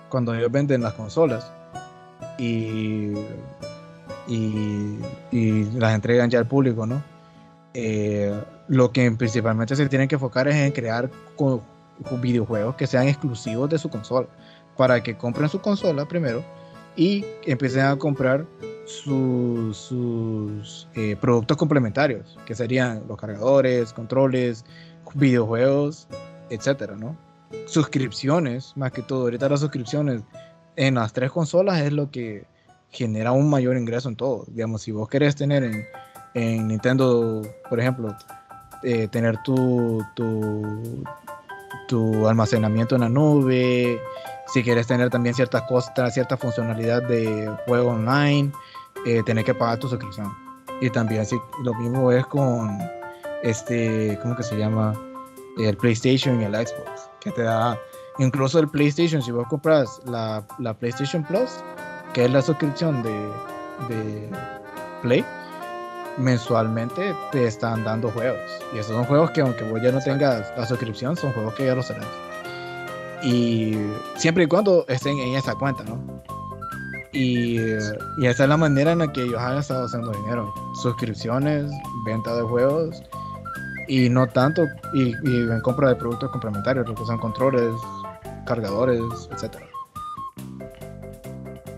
cuando ellos venden las consolas y y, las entregan ya al público, ¿no? Eh, lo que principalmente se tienen que enfocar es en crear videojuegos que sean exclusivos de su consola, para que compren su consola primero y empiecen a comprar sus, eh, productos complementarios, que serían los cargadores, controles, videojuegos, etcétera, ¿no? Suscripciones, más que todo. Ahorita las suscripciones en las tres consolas es lo que genera un mayor ingreso en todo. Digamos, si vos querés tener en, en Nintendo, por ejemplo, eh, tener tu, tu, tu, almacenamiento en la nube, Si quieres tener también ciertas cosas, cierta funcionalidad de juego online, eh, tener que pagar tu suscripción. Y también así, lo mismo es con este, ¿cómo que se llama? El PlayStation y el Xbox, que te da incluso el PlayStation, si vos compras la, la PlayStation Plus, que es la suscripción de, de Play, mensualmente te están dando juegos. Y esos son juegos que aunque vos ya no tengas la suscripción, son juegos que ya los serán. Y siempre y cuando estén en esa cuenta, ¿no? Y, y, esa es la manera en la que ellos han estado haciendo dinero. Suscripciones, venta de juegos y no tanto, y, y en compra de productos complementarios, lo que son controles, cargadores, etcétera.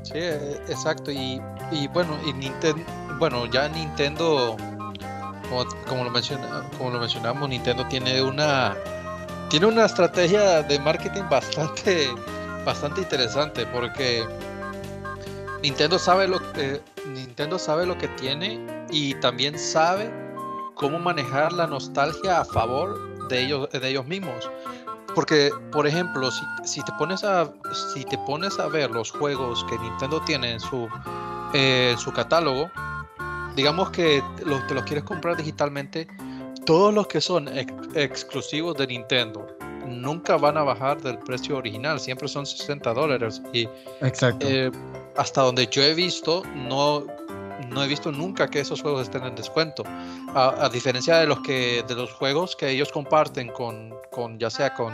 Sí, e, exacto. Y, y bueno, y Nintendo, bueno, ya Nintendo, como, como, lo mencionamos, Nintendo tiene una tiene una estrategia de marketing bastante bastante interesante porque Nintendo sabe lo que Nintendo sabe lo que tiene y también sabe cómo manejar la nostalgia a favor de ellos de ellos mismos. Porque, por ejemplo, si, si, te pones a, si te pones a ver los juegos que Nintendo tiene en su, eh, su catálogo, digamos que los, te los quieres comprar digitalmente, todos los que son exclusivos de Nintendo nunca van a bajar del precio original, siempre son 60 dólares. Y Exacto. Eh, hasta donde yo he visto, no, no he visto nunca que esos juegos estén en descuento. A, diferencia de los que de los juegos que ellos comparten con, con ya sea con,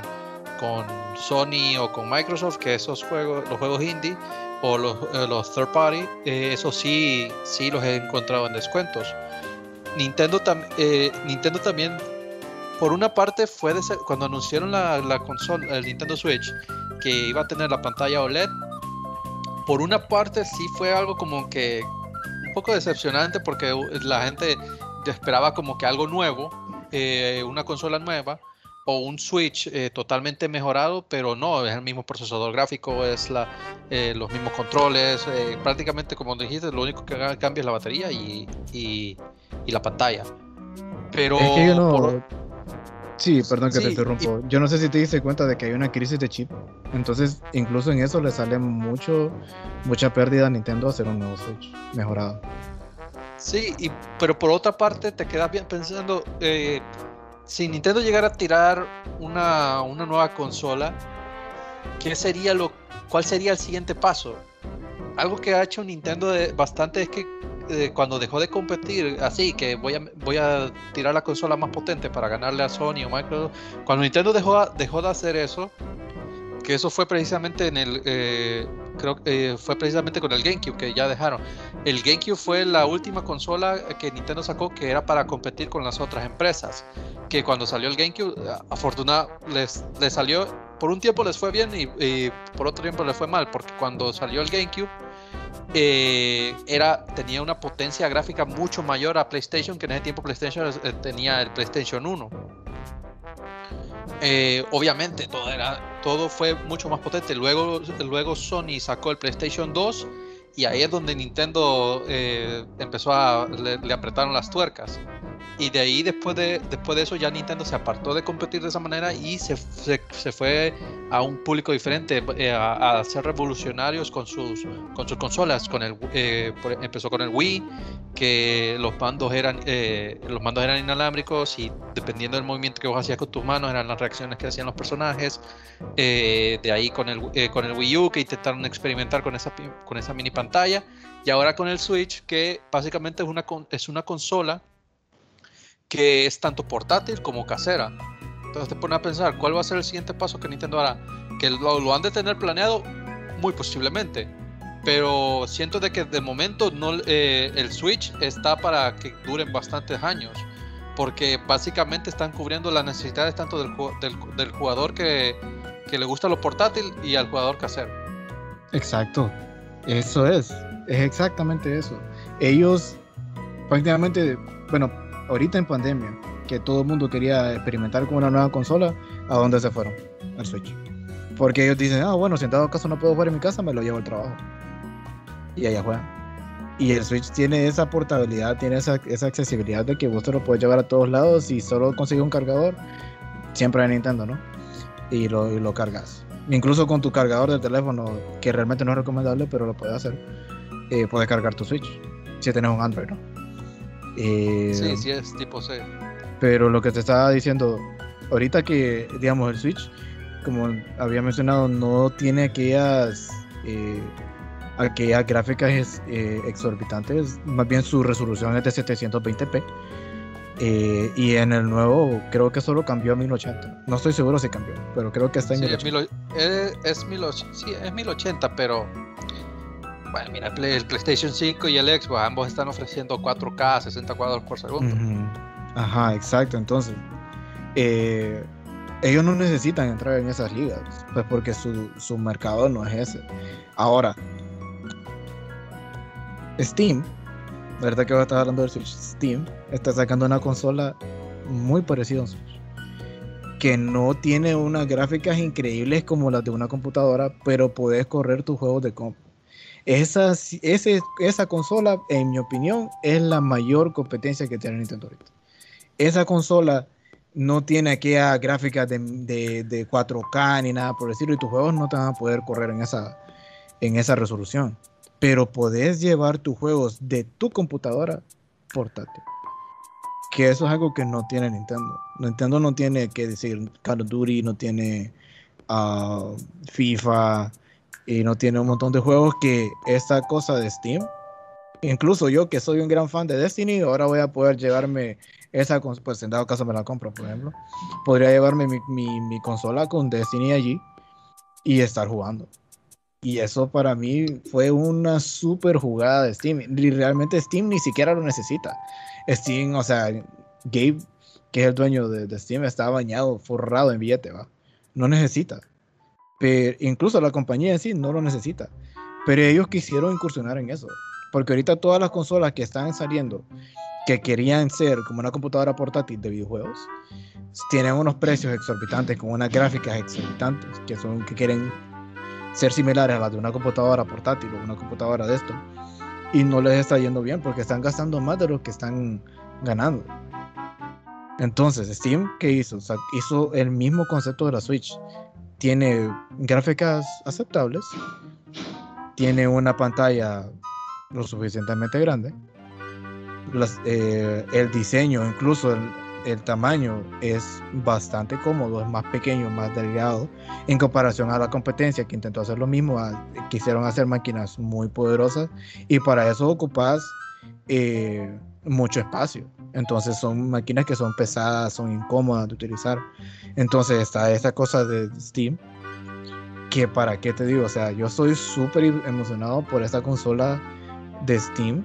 con Sony o con Microsoft, que esos juegos, los juegos indie o los, eh, los third party, eh, eso sí, sí los he encontrado en descuentos. Nintendo, eh, Nintendo también, por una parte, fue cuando anunciaron la, la consola, el Nintendo Switch, que iba a tener la pantalla OLED, por una parte sí fue algo como que poco decepcionante porque la gente esperaba como que algo nuevo, eh, una consola nueva o un Switch eh, totalmente mejorado, pero no, es el mismo procesador gráfico, es la, eh, los mismos controles, prácticamente como dijiste, lo único que cambia es la batería y, y, la pantalla. Pero... Sí, perdón que te interrumpo. Yo no sé si te diste cuenta de que hay una crisis de chip. Entonces, incluso en eso le sale mucho, mucha pérdida a Nintendo hacer un nuevo Switch mejorado. Sí, y, pero por otra parte te quedas bien pensando, eh, si Nintendo llegara a tirar una, una nueva consola, ¿qué sería lo, ¿cuál sería el siguiente paso? Algo que ha hecho Nintendo bastante es que eh, cuando dejó de competir así, que voy a, voy a tirar la consola más potente para ganarle a Sony o Microsoft, cuando Nintendo dejó, dejó de hacer eso, que eso fue precisamente en el, eh, creo que eh, fue precisamente con el GameCube que ya dejaron. El GameCube fue la última consola que Nintendo sacó que era para competir con las otras empresas. Que cuando salió el GameCube, afortunadamente les, les salió, por un tiempo les fue bien y, y por otro tiempo les fue mal, porque cuando salió el GameCube, eh, era, tenía una potencia gráfica mucho mayor a PlayStation, que en ese tiempo PlayStation eh, tenía el PlayStation 1. Eh, obviamente todo, era, todo fue mucho más potente. Luego, luego Sony sacó el PlayStation 2 y ahí es donde Nintendo empezó a, le, apretaron las tuercas. Y de ahí, después de, después de eso, ya Nintendo se apartó de competir de esa manera y se, se, fue a un público diferente, eh, a, ser revolucionarios con sus, con sus consolas. Con el, eh, empezó con el Wii, que los mandos, eran, eh, los mandos eran inalámbricos y dependiendo del movimiento que vos hacías con tus manos, eran las reacciones que hacían los personajes. de ahí con el, con el Wii U, que intentaron experimentar con esa, con esa mini pantalla. Y ahora con el Switch, que básicamente es una, es una consola que es tanto portátil como casera. Entonces te pone a pensar, ¿cuál va a ser el siguiente paso que Nintendo hará? Que lo, han de tener planeado muy posiblemente. Pero siento de que de momento no, eh, el Switch está para que duren bastantes años. Porque básicamente están cubriendo las necesidades tanto del, jugador que le gusta lo portátil y al jugador casero. Exacto. Eso es. Es exactamente eso. Ellos prácticamente, bueno, ahorita en pandemia, que todo el mundo quería experimentar con una nueva consola, ¿a dónde se fueron? Al Switch. Porque ellos dicen, ah, bueno, si en dado caso no puedo jugar en mi casa, me lo llevo al trabajo. Y allá juegan. Y el Switch tiene esa portabilidad, tiene esa, esa accesibilidad de que vos te lo puedes llevar a todos lados y solo consigues un cargador, siempre en Nintendo, ¿no? Y lo, y lo cargas. Incluso con tu cargador de teléfono, que realmente no es recomendable, pero lo puedes hacer, eh, puedes cargar tu Switch. Si tienes un Android, ¿no? Eh, sí, sí es tipo C. Pero lo que te estaba diciendo, ahorita que, digamos, el Switch, como había mencionado, no tiene aquellas, eh, aquellas gráficas eh, exorbitantes, más bien su resolución es de 720p. Eh, y en el nuevo creo que solo cambió a 1080. No estoy seguro si cambió, pero creo que está en sí, 1080. Es, sí, es 1080, pero bueno, mira, el PlayStation 5 y el Xbox ambos están ofreciendo 4K, 60 cuadros por segundo. Ajá, exacto. Entonces, eh, ellos no necesitan entrar en esas ligas, pues porque su, su mercado no es ese. Ahora, Steam, ¿verdad que va a estar hablando del Switch? Steam está sacando una consola muy parecida a un Switch. Que no tiene unas gráficas increíbles como las de una computadora, pero puedes correr tus juegos de comp. Esa, esa consola, en mi opinión, es la mayor competencia que tiene Nintendo ahorita. Esa consola no tiene aquella gráfica de, de, 4K ni nada por decirlo, y tus juegos no te van a poder correr en esa, en esa resolución. Pero podés llevar tus juegos de tu computadora portátil. Que eso es algo que no tiene Nintendo. Nintendo no tiene que decir Call of Duty, no tiene ah, FIFA y no tiene un montón de juegos que esta cosa de Steam. Incluso yo que soy un gran fan de Destiny, ahora voy a poder llevarme esa, pues en dado caso me la compro, por ejemplo, podría llevarme mi, consola con Destiny allí y estar jugando. Y eso para mí fue una super jugada de Steam. Y realmente Steam ni siquiera lo necesita. Steam, o sea, Gabe, que es el dueño de, Steam, está bañado, forrado en billete, ¿va? No necesita. Pero incluso la compañía en sí no lo necesita. Pero ellos quisieron incursionar en eso. Porque ahorita todas las consolas que están saliendo que querían ser como una computadora portátil de videojuegos, tienen unos precios exorbitantes, con unas gráficas exorbitantes, que son que quieren ser similares a las de una computadora portátil o una computadora de esto, y no les está yendo bien porque están gastando más de lo que están ganando. Entonces, Steam, ¿qué hizo? hizo el mismo concepto de la Switch. Tiene gráficas aceptables, tiene una pantalla lo suficientemente grande, eh, el diseño, incluso el, tamaño es bastante cómodo, es más pequeño, más delgado en comparación a la competencia que intentó hacer lo mismo, quisieron hacer máquinas muy poderosas y para eso ocupas eh, mucho espacio. Entonces son máquinas que son pesadas, son incómodas de utilizar. Entonces está esa cosa de Steam que para qué te digo, o sea, yo soy súper emocionado por esta consola de Steam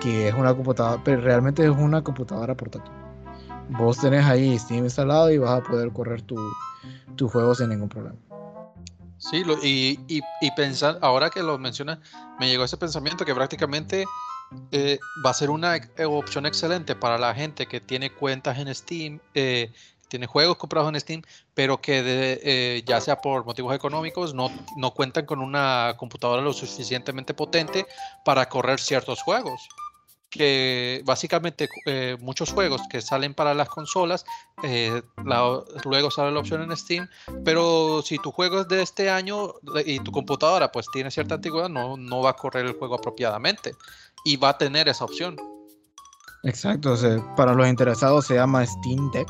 que es una computadora, pero realmente es una computadora portátil. Vos tenés ahí Steam instalado y vas a poder correr tu, tu juego sin ningún problema. Sí, y, y, pensar, ahora que lo mencionas, me llegó ese pensamiento que prácticamente eh, va a ser una eh, opción excelente para la gente que tiene cuentas en Steam, eh, tiene juegos comprados en Steam, pero que ya sea por motivos económicos no, cuentan con una computadora lo suficientemente potente para correr ciertos juegos. Que básicamente muchos juegos que salen para las consolas, luego sale la opción en Steam, pero si tu juego es de este año y tu computadora pues tiene cierta antigüedad, no va a correr el juego apropiadamente y va a tener esa opción. Exacto, para los interesados se llama Steam Deck.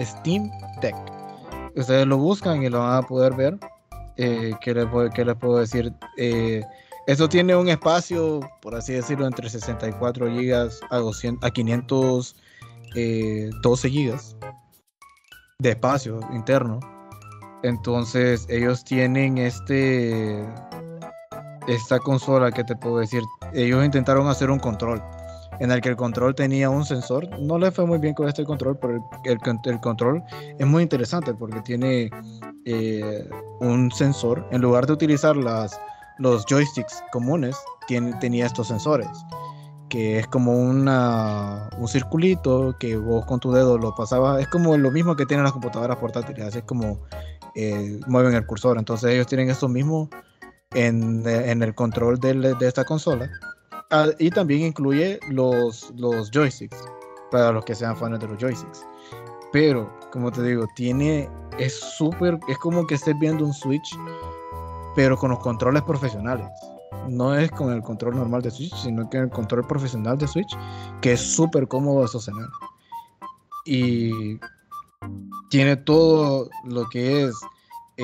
Steam Deck. Ustedes lo buscan y lo van a poder ver. Eh, ¿qué, les puedo, ¿Qué les puedo decir? Eh, esto tiene un espacio, por así decirlo, entre 64 GB a, 200, a 512 GB de espacio interno. Entonces ellos tienen este esta consola que te puedo decir, ellos intentaron hacer un control en el que el control tenía un sensor. No le fue muy bien con este control, pero el, el, control es muy interesante porque tiene eh, un sensor. En lugar de utilizar las los joysticks comunes tiene, tenía estos sensores, que es como una, un circulito que vos con tu dedo lo pasabas, es como lo mismo que tienen las computadoras portátiles, así es como eh, mueven el cursor, entonces ellos tienen esto mismo en, en el control de, de esta consola. Ah, y también incluye los, los joysticks, para los que sean fans de los joysticks. Pero, como te digo, tiene, es súper, es como que estés viendo un Switch, pero con los controles profesionales. No es con el control normal de Switch, sino que el control profesional de Switch, que es súper cómodo de sostener. Y tiene todo lo que es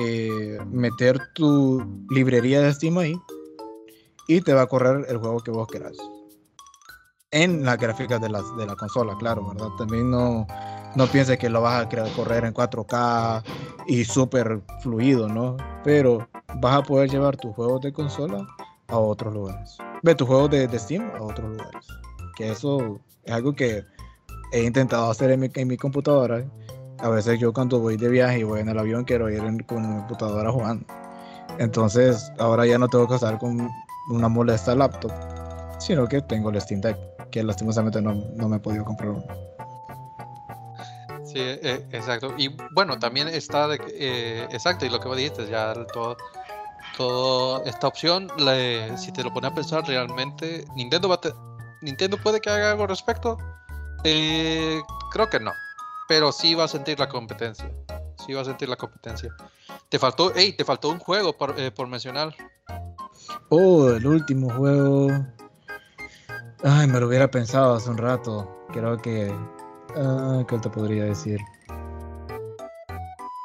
eh, meter tu librería de Steam ahí y te va a correr el juego que vos querás. En las gráficas de la, de la consola, claro, ¿verdad? También no, no pienses que lo vas a correr en 4K y súper fluido, ¿no? Pero vas a poder llevar tus juegos de consola a otros lugares. Ve tus juegos de, de, Steam a otros lugares. Que eso es algo que he intentado hacer en mi, en mi computadora. A veces yo cuando voy de viaje y voy en el avión quiero ir con mi computadora jugando. Entonces ahora ya no tengo que estar con una molesta laptop, sino que tengo el Steam Deck, que lastimosamente no, no me he podido comprar. Sí, eh, exacto. Y bueno, también está, de, eh, exacto, y lo que vos dijiste, ya todo, esta opción, si te lo pones a pensar realmente, Nintendo, va Nintendo puede que haga algo al respecto. Eh, creo que no, pero sí va a sentir la competencia. Sí va a sentir la competencia. Te faltó, hey, te faltó un juego por, por mencionar. Oh, el último juego. Ay, me lo hubiera pensado hace un rato. Creo que Ah, ¿Qué te podría decir?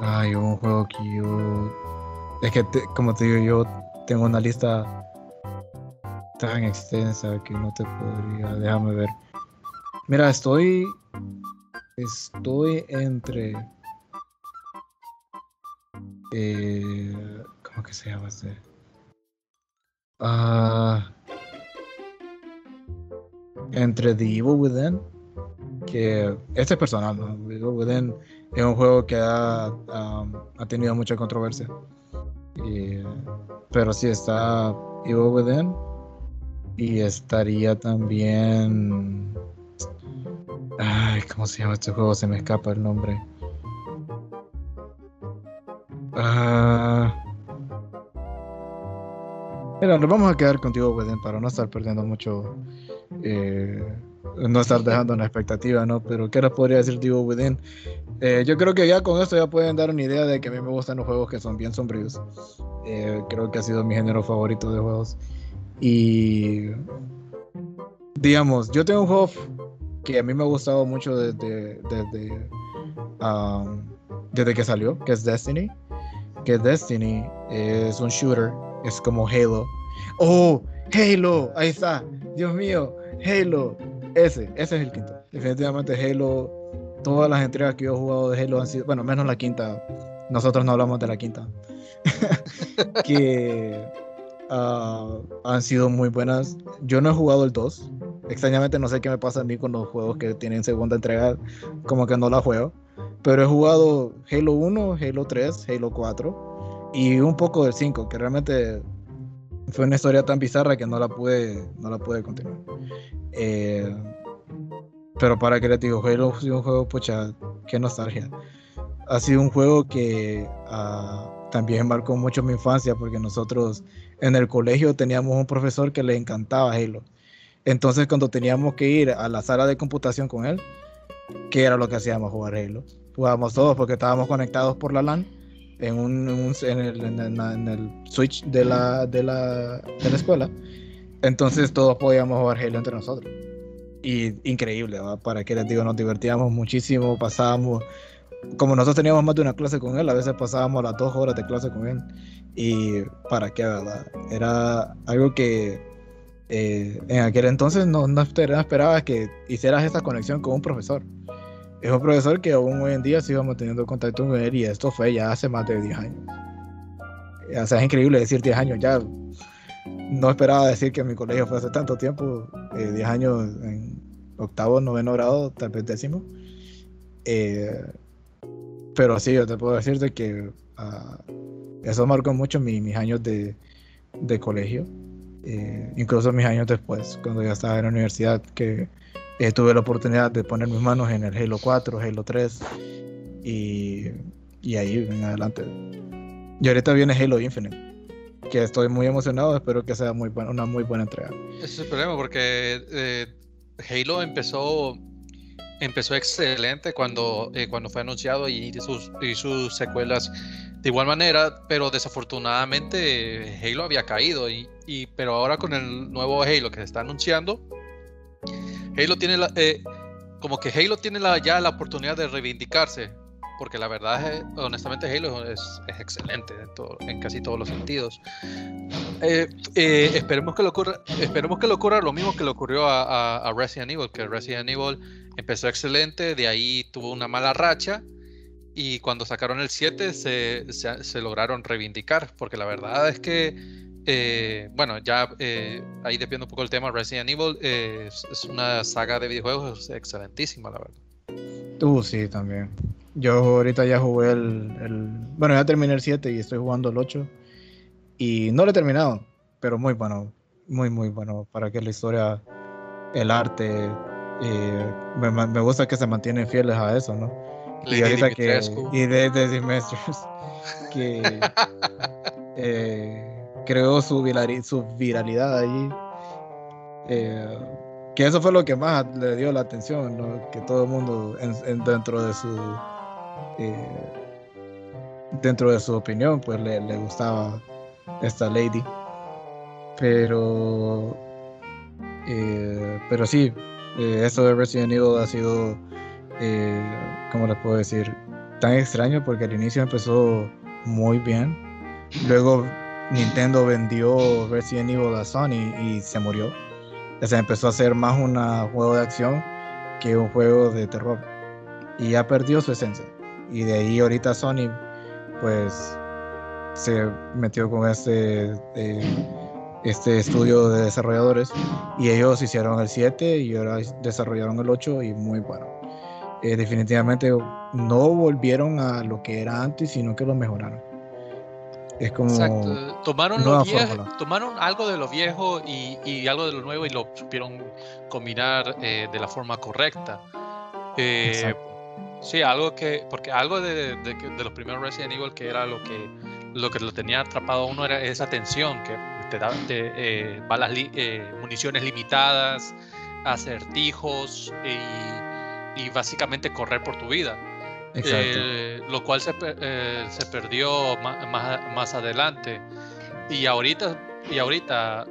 Ay, un juego que yo. Es que, como te digo, yo tengo una lista tan extensa que no te podría. Déjame ver. Mira, estoy. Estoy entre. Eh, ¿Cómo que se llama este? Ah. entre The Evil Within que este es personal, ¿no? es un juego que ha, ha tenido mucha controversia. pero sí está Evil Within y estaría también... Ay, ¿cómo se llama este juego? Se me escapa el nombre. Ah... Mira, nos vamos a quedar contigo, Within, para no estar perdiendo mucho... Eh, no estar dejando una expectativa, ¿no? Pero ¿qué les podría decir Divo Within? Eh, yo creo que ya con esto ya pueden dar una idea de que a mí me gustan los juegos que son bien sombríos. Eh, creo que ha sido mi género favorito de juegos. Y digamos, yo tengo un juego que a mí me ha gustado mucho desde, desde, um, desde que salió, que es Destiny. Que Destiny es un shooter, es como Halo. ¡Oh! Halo, ahí está. Dios mío, Halo. Ese, ese es el quinto. Definitivamente Halo, todas las entregas que yo he jugado de Halo han sido, bueno, menos la quinta. Nosotros no hablamos de la quinta. que uh, han sido muy buenas. Yo no he jugado el 2. Extrañamente no sé qué me pasa a mí con los juegos que tienen segunda entrega, como que no la juego. Pero he jugado Halo 1, Halo 3, Halo 4 y un poco del 5, que realmente fue una historia tan bizarra que no la pude, no la pude continuar. Eh, pero para que les digo, Halo ha sido un juego, pucha, qué nostalgia. Ha sido un juego que uh, también marcó mucho mi infancia porque nosotros en el colegio teníamos un profesor que le encantaba Halo. Entonces cuando teníamos que ir a la sala de computación con él, ¿qué era lo que hacíamos? Jugar Halo. Jugábamos todos porque estábamos conectados por la LAN en, un, en, el, en, el, switch de la, de la, de la escuela. Entonces todos podíamos jugar Halo entre nosotros. Y increíble, para que les digo, nos divertíamos muchísimo, pasábamos, como nosotros teníamos más de una clase con él, a veces pasábamos las dos horas de clase con él. Y para qué, ¿verdad? Era algo que eh, en aquel entonces no, no esperaba que hicieras esa conexión con un profesor es un profesor que aún hoy en día sigo manteniendo contacto con él y esto fue ya hace más de 10 años. O sea, es increíble decir 10 años ya. No esperaba decir que mi colegio fue hace tanto tiempo, 10 eh, años en octavo, noveno grado, tal vez décimo. Eh, pero sí, yo te puedo decirte que uh, eso marcó mucho mis años de, de colegio, eh, incluso mis años después, cuando ya estaba en la universidad, que eh, tuve la oportunidad de poner mis manos en el Halo 4, Halo 3 y, y ahí en adelante. Y ahorita viene Halo Infinite, que estoy muy emocionado, espero que sea muy buena, una muy buena entrega. Ese es el problema porque eh, Halo empezó empezó excelente cuando, eh, cuando fue anunciado y sus, y sus secuelas de igual manera, pero desafortunadamente Halo había caído. Y, y, pero ahora con el nuevo Halo que se está anunciando, Halo tiene la, eh, como que Halo tiene la, ya la oportunidad de reivindicarse. Porque la verdad, es, honestamente, Halo es, es excelente en, en, casi todos los sentidos. Eh, eh, esperemos, que le ocurra, esperemos que le ocurra lo mismo que le ocurrió a, a, a Resident Evil, que Resident Evil empezó excelente, de ahí tuvo una mala racha y cuando sacaron el 7 se, se, lograron reivindicar, porque la verdad es que, eh, bueno, ya eh, ahí depende un poco el tema, Resident Evil eh, es, es, una saga de videojuegos excelentísima, la verdad. Uh, sí, también. Yo ahorita ya jugué el, el, Bueno, ya terminé el 7 y estoy jugando el 8. Y no lo he terminado, pero muy bueno. Muy, muy bueno. Para que la historia, el arte, eh, me, me, gusta que se mantienen fieles a eso, ¿no? Lady y ahorita Dimitrescu. que y de, de Dimitrescu, que eh, creó su, virali, su viralidad allí eh, que eso fue lo que más le dio la atención ¿no? que todo el mundo en, en, dentro de su eh, dentro de su opinión pues le, le gustaba esta lady pero eh, pero sí eh, eso de Resident Evil ha sido, eh, ¿cómo les puedo decir? Tan extraño porque al inicio empezó muy bien. Luego Nintendo vendió Resident Evil a Sony y se murió. O sea, empezó a ser más un juego de acción que un juego de terror. Y ya perdió su esencia. Y de ahí ahorita Sony, pues, se metió con este... Eh, este estudio de desarrolladores y ellos hicieron el 7 y ahora desarrollaron el 8 y muy bueno. Eh, definitivamente no volvieron a lo que era antes, sino que lo mejoraron. Es como. Exacto. Tomaron, lo viejo, tomaron algo de lo viejo y, y, algo de lo nuevo y lo supieron combinar eh, de la forma correcta. Eh, sí, algo que. Porque algo de, de, de, los primeros Resident Evil que era lo que lo que lo tenía atrapado a uno era esa tensión que te da te, eh, balas li, eh, municiones limitadas, acertijos y, y, básicamente correr por tu vida. Eh, lo cual se, eh, se perdió más, más, más, adelante. Y ahorita, y ahorita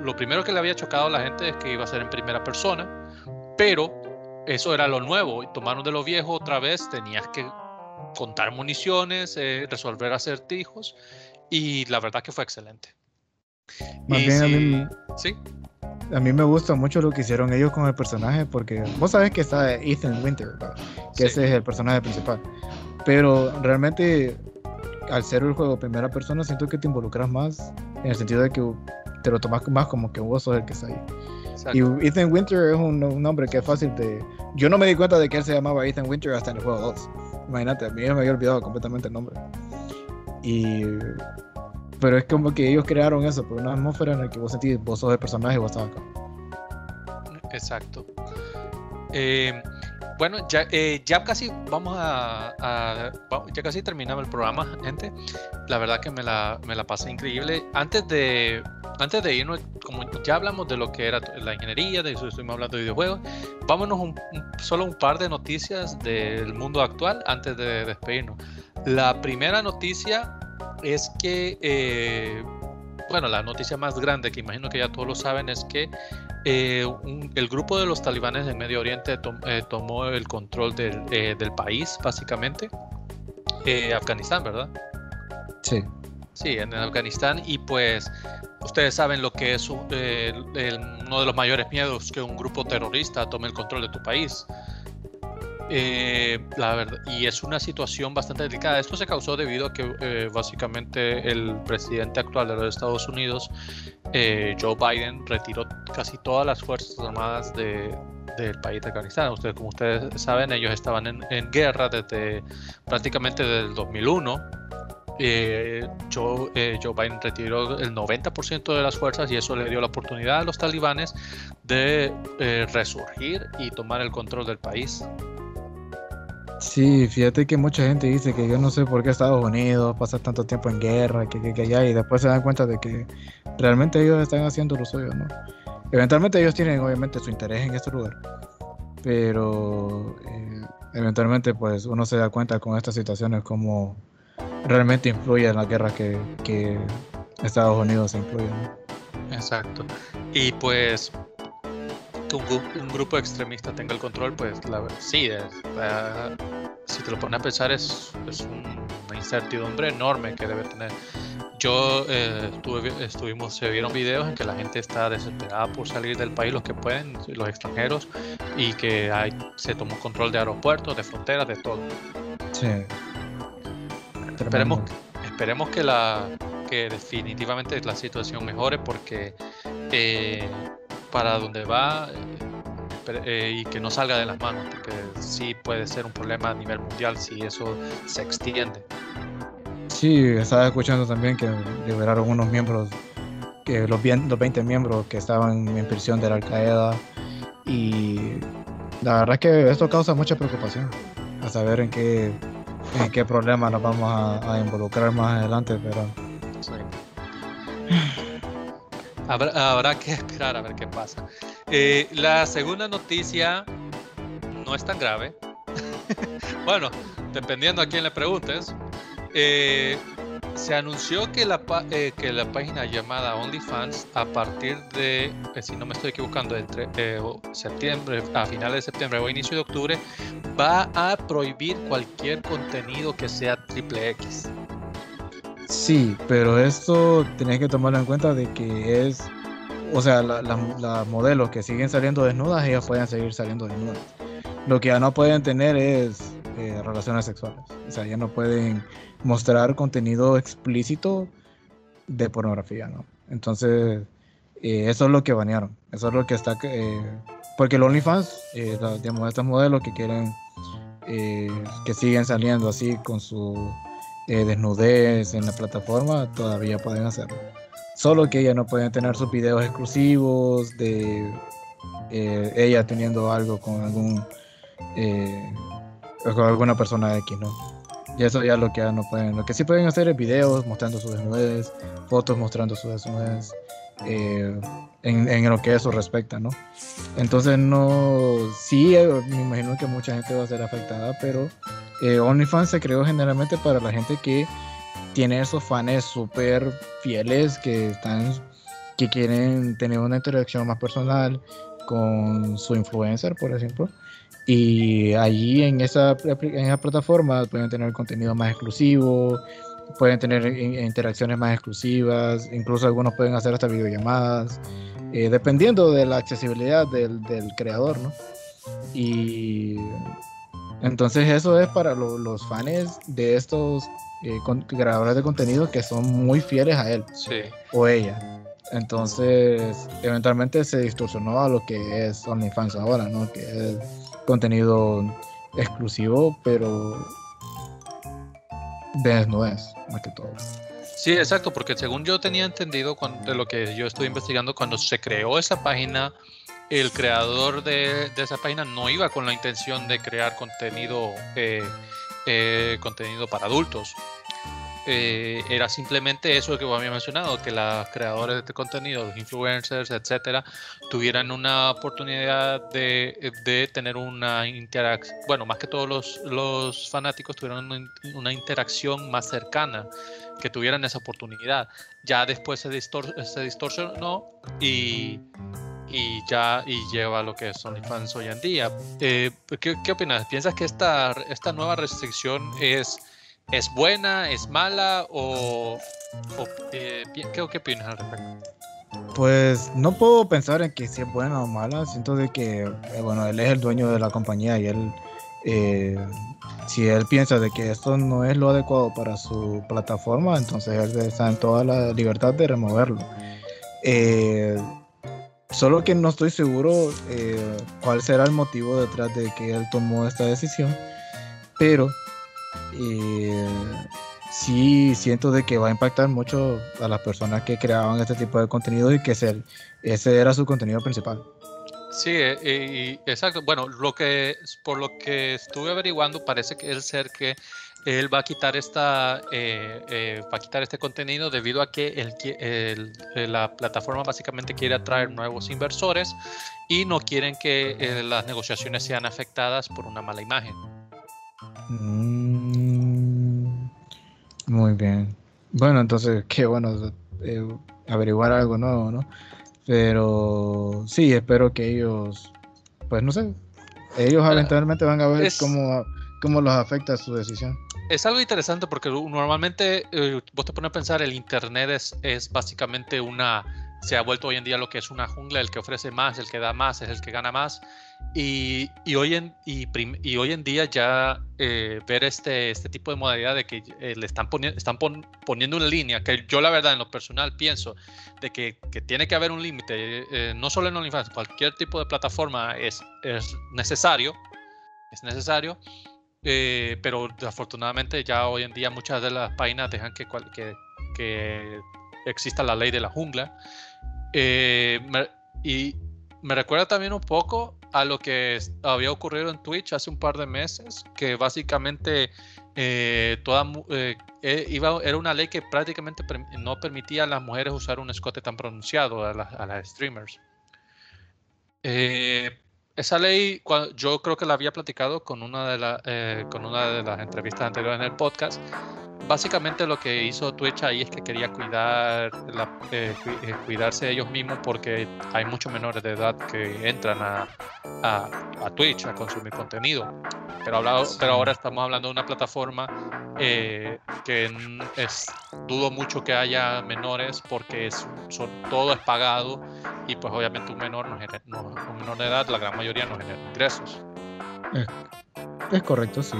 lo primero que le había chocado a la gente es que iba a ser en primera persona, pero eso era lo nuevo. Tomaron de lo viejo otra vez, tenías que contar municiones, eh, resolver acertijos y la verdad que fue excelente. Más y bien si, a mí, ¿sí? a mí me gusta mucho lo que hicieron ellos con el personaje porque vos sabés que está Ethan Winter, ¿verdad? que sí. ese es el personaje principal, pero realmente al ser el juego primera persona siento que te involucras más en el sentido de que te lo tomas más como que vos sos el que está ahí. Exacto. Y Ethan Winter es un, un, nombre que es fácil de... Yo no me di cuenta de que él se llamaba Ethan Winter hasta en el juego 2. Imagínate, a mí me había olvidado completamente el nombre. Y... Pero es como que ellos crearon eso, por una atmósfera en la que vos sentís, vos sos el personaje y vos estás acá. Exacto. Eh, bueno, ya, eh, ya casi vamos a, a, Ya casi terminaba el programa, gente. La verdad que me la, me la pasé increíble. Antes de, antes de irnos, como ya hablamos de lo que era la ingeniería, de eso estuvimos hablando de videojuegos, vámonos un, solo un par de noticias del mundo actual antes de despedirnos. La primera noticia es que. Eh, bueno, la noticia más grande que imagino que ya todos lo saben es que eh, un, el grupo de los talibanes en Medio Oriente tom, eh, tomó el control del, eh, del país, básicamente. Afganistán, ¿verdad? Sí. Sí, en Afganistán. Y pues ustedes saben lo que es un, el, el, uno de los mayores miedos que un grupo terrorista tome el control de tu país. Eh, y es una situación bastante delicada. Esto se causó debido a que eh, básicamente el presidente actual de los Estados Unidos, eh, Joe Biden, retiró casi todas las fuerzas armadas de, del país de Afganistán. Ustedes, como ustedes saben, ellos estaban en, guerra desde prácticamente desde el 2001. Eh, Joe, eh, Joe, Biden retiró el 90% de las fuerzas y eso le dio la oportunidad a los talibanes de resurgir y tomar el control del país. Sí, fíjate que mucha gente dice que yo no sé por qué Estados Unidos pasa tanto tiempo en guerra, que, que, que allá, y después se dan cuenta de que realmente ellos están haciendo lo suyo, ¿no? Eventualmente ellos tienen obviamente su interés en este lugar, pero eh, eventualmente pues uno se da cuenta con estas situaciones cómo realmente influye en la guerra que, que Estados Unidos incluye. Exacto. Y pues que un, grupo extremista tenga el control, pues la, sí, si te lo pones a pensar es, es una incertidumbre enorme que debe tener. Yo eh, estuvimos, se vieron videos en que la gente está desesperada por salir del país, los que pueden, los extranjeros, y que hay, se tomó control de aeropuertos, de fronteras, de todo. Sí. Esperemos, esperemos que la que definitivamente la situación mejore porque eh, para donde va eh, y que no salga de las manos, porque sí puede ser un problema a nivel mundial si eso se extiende. Sí, estaba escuchando también que liberaron unos miembros, que los, 20 miembros que estaban en prisión de la Al-Qaeda y la verdad es que esto causa mucha preocupación a saber en qué, en qué problema nos vamos a, involucrar más adelante, pero... Habrá, que esperar a ver qué pasa. Eh, la segunda noticia no es tan grave. bueno, dependiendo a quién le preguntes. Eh, se anunció que la, eh, que la página llamada OnlyFans, a partir de, si no me estoy equivocando, entre septiembre, a finales de septiembre o inicio de octubre, va a prohibir cualquier contenido que sea triple X. Sí, pero esto tenés que tomarlo en cuenta de que es, o sea, las la, modelos que siguen saliendo desnudas, ellas pueden seguir saliendo desnudas. Lo que ya no pueden tener es relaciones sexuales. O sea, ya no pueden mostrar contenido explícito de pornografía, ¿no? Entonces, eh, eso es lo que banearon. Eso es lo que está... Eh, porque el OnlyFans, eh, digamos, estos modelos que quieren, eh, que siguen saliendo así con su desnudez en la plataforma, todavía pueden hacerlo. Solo que ya no pueden tener sus videos exclusivos de ella teniendo algo con algún con alguna persona X, ¿no? Y eso ya lo que ya no pueden. Lo que sí pueden hacer es videos mostrando sus desnudez, fotos mostrando sus desnudez, eh, en, lo que eso respecta, ¿no? Entonces, no. Sí, eh, me imagino que mucha gente va a ser afectada, pero eh, OnlyFans se creó generalmente para la gente que tiene esos fans súper fieles que están. que quieren tener una interacción más personal con su influencer, por ejemplo y allí en esa, en plataforma pueden tener contenido más exclusivo, pueden tener interacciones más exclusivas, incluso algunos pueden hacer hasta videollamadas, eh, dependiendo de la accesibilidad del, del, creador, ¿no? Y entonces eso es para los fans de estos eh, creadores de contenido que son muy fieles a él o ella. Entonces, eventualmente se distorsionó a lo que es OnlyFans ahora, ¿no? Que es contenido exclusivo, pero desnudez, más que todo. Sí, exacto, porque según yo tenía entendido de lo que yo estoy investigando, cuando se creó esa página, el creador de, esa página no iba con la intención de crear contenido, eh, eh, contenido para adultos. Eh, era simplemente eso que había mencionado, que los creadores de contenido, los influencers, etcétera, tuvieran una oportunidad de, tener una interacción, bueno, más que todos los, los fanáticos tuvieran una, interacción más cercana, que tuvieran esa oportunidad. Ya después se, se distorsionó y, y ya y lleva lo que son fans hoy en día. Eh, ¿qué, ¿qué, opinas? ¿Piensas que esta, esta nueva restricción es ¿Es buena? ¿Es mala? ¿O, eh, ¿qué, opinas al respecto? Pues no puedo pensar en que si es buena o mala. Siento de que, eh, bueno, él es el dueño de la compañía y él, eh, si él piensa de que esto no es lo adecuado para su plataforma, entonces él está en toda la libertad de removerlo. Solo que no estoy seguro cuál será el motivo detrás de que él tomó esta decisión, pero y sí siento de que va a impactar mucho a las personas que creaban este tipo de contenido y que ese, ese era su contenido principal. Sí, eh, exacto. Bueno, lo que por lo que estuve averiguando parece que el ser que él va a quitar esta eh, eh, va a quitar este contenido debido a que el, la plataforma básicamente quiere atraer nuevos inversores y no quieren que las negociaciones sean afectadas por una mala imagen. Mm, muy bien. Bueno, entonces qué bueno averiguar algo nuevo, ¿no? Pero sí, espero que ellos, pues no sé, ellos eventualmente van a ver cómo, cómo los afecta su decisión. Es algo interesante porque normalmente eh, vos te pones a pensar, el Internet es, es básicamente una, se ha vuelto hoy en día lo que es una jungla, el que ofrece más, el que da más, es el que gana más. Y, y hoy, en, y, y, hoy en día ya eh, ver este, este tipo de modalidad de que eh, le están, poniendo están poniendo una línea, que yo la verdad en lo personal pienso de que, que tiene que haber un límite, eh, no solo en OnlyFans, cualquier tipo de plataforma es, es necesario, es necesario, pero desafortunadamente ya hoy en día muchas de las páginas dejan que, que, que exista la ley de la jungla. y me recuerda también un poco a lo que había ocurrido en Twitch hace un par de meses, que básicamente eh, toda, eh, eh, iba, era una ley que prácticamente no permitía a las mujeres usar un escote tan pronunciado a, a las streamers. Esa ley, yo creo que la había platicado con una de, con una de las entrevistas anteriores en el podcast, básicamente lo que hizo Twitch ahí es que quería cuidar eh, eh, cuidarse ellos mismos porque hay muchos menores de edad que entran a, a, Twitch a consumir contenido. Pero, hablado, pero ahora estamos hablando de una plataforma eh, que es, dudo mucho que haya menores porque es, son, todo es pagado y pues obviamente un menor, no, un menor de edad, la gran mayoría no genera ingresos. Es correcto, sí.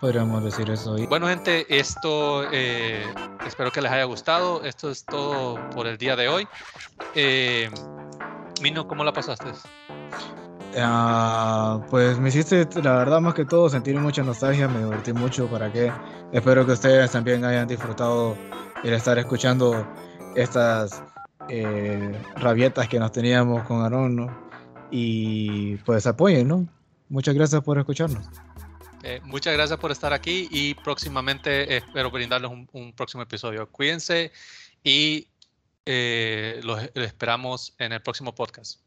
Podríamos decir eso. Bueno, gente, esto eh, espero que les haya gustado. Esto es todo por el día de hoy. Eh, Mino, ¿cómo la pasaste? Ah, pues me hiciste, la verdad, más que todo, sentir mucha nostalgia. Me divertí mucho. ¿Para qué? Espero que ustedes también hayan disfrutado el estar escuchando estas eh, rabietas que nos teníamos con Aaron, ¿no? Y pues apoyen, ¿no? Muchas gracias por escucharnos. Eh, muchas gracias por estar aquí y próximamente espero brindarles un, próximo episodio. Cuídense y eh, los esperamos en el próximo podcast.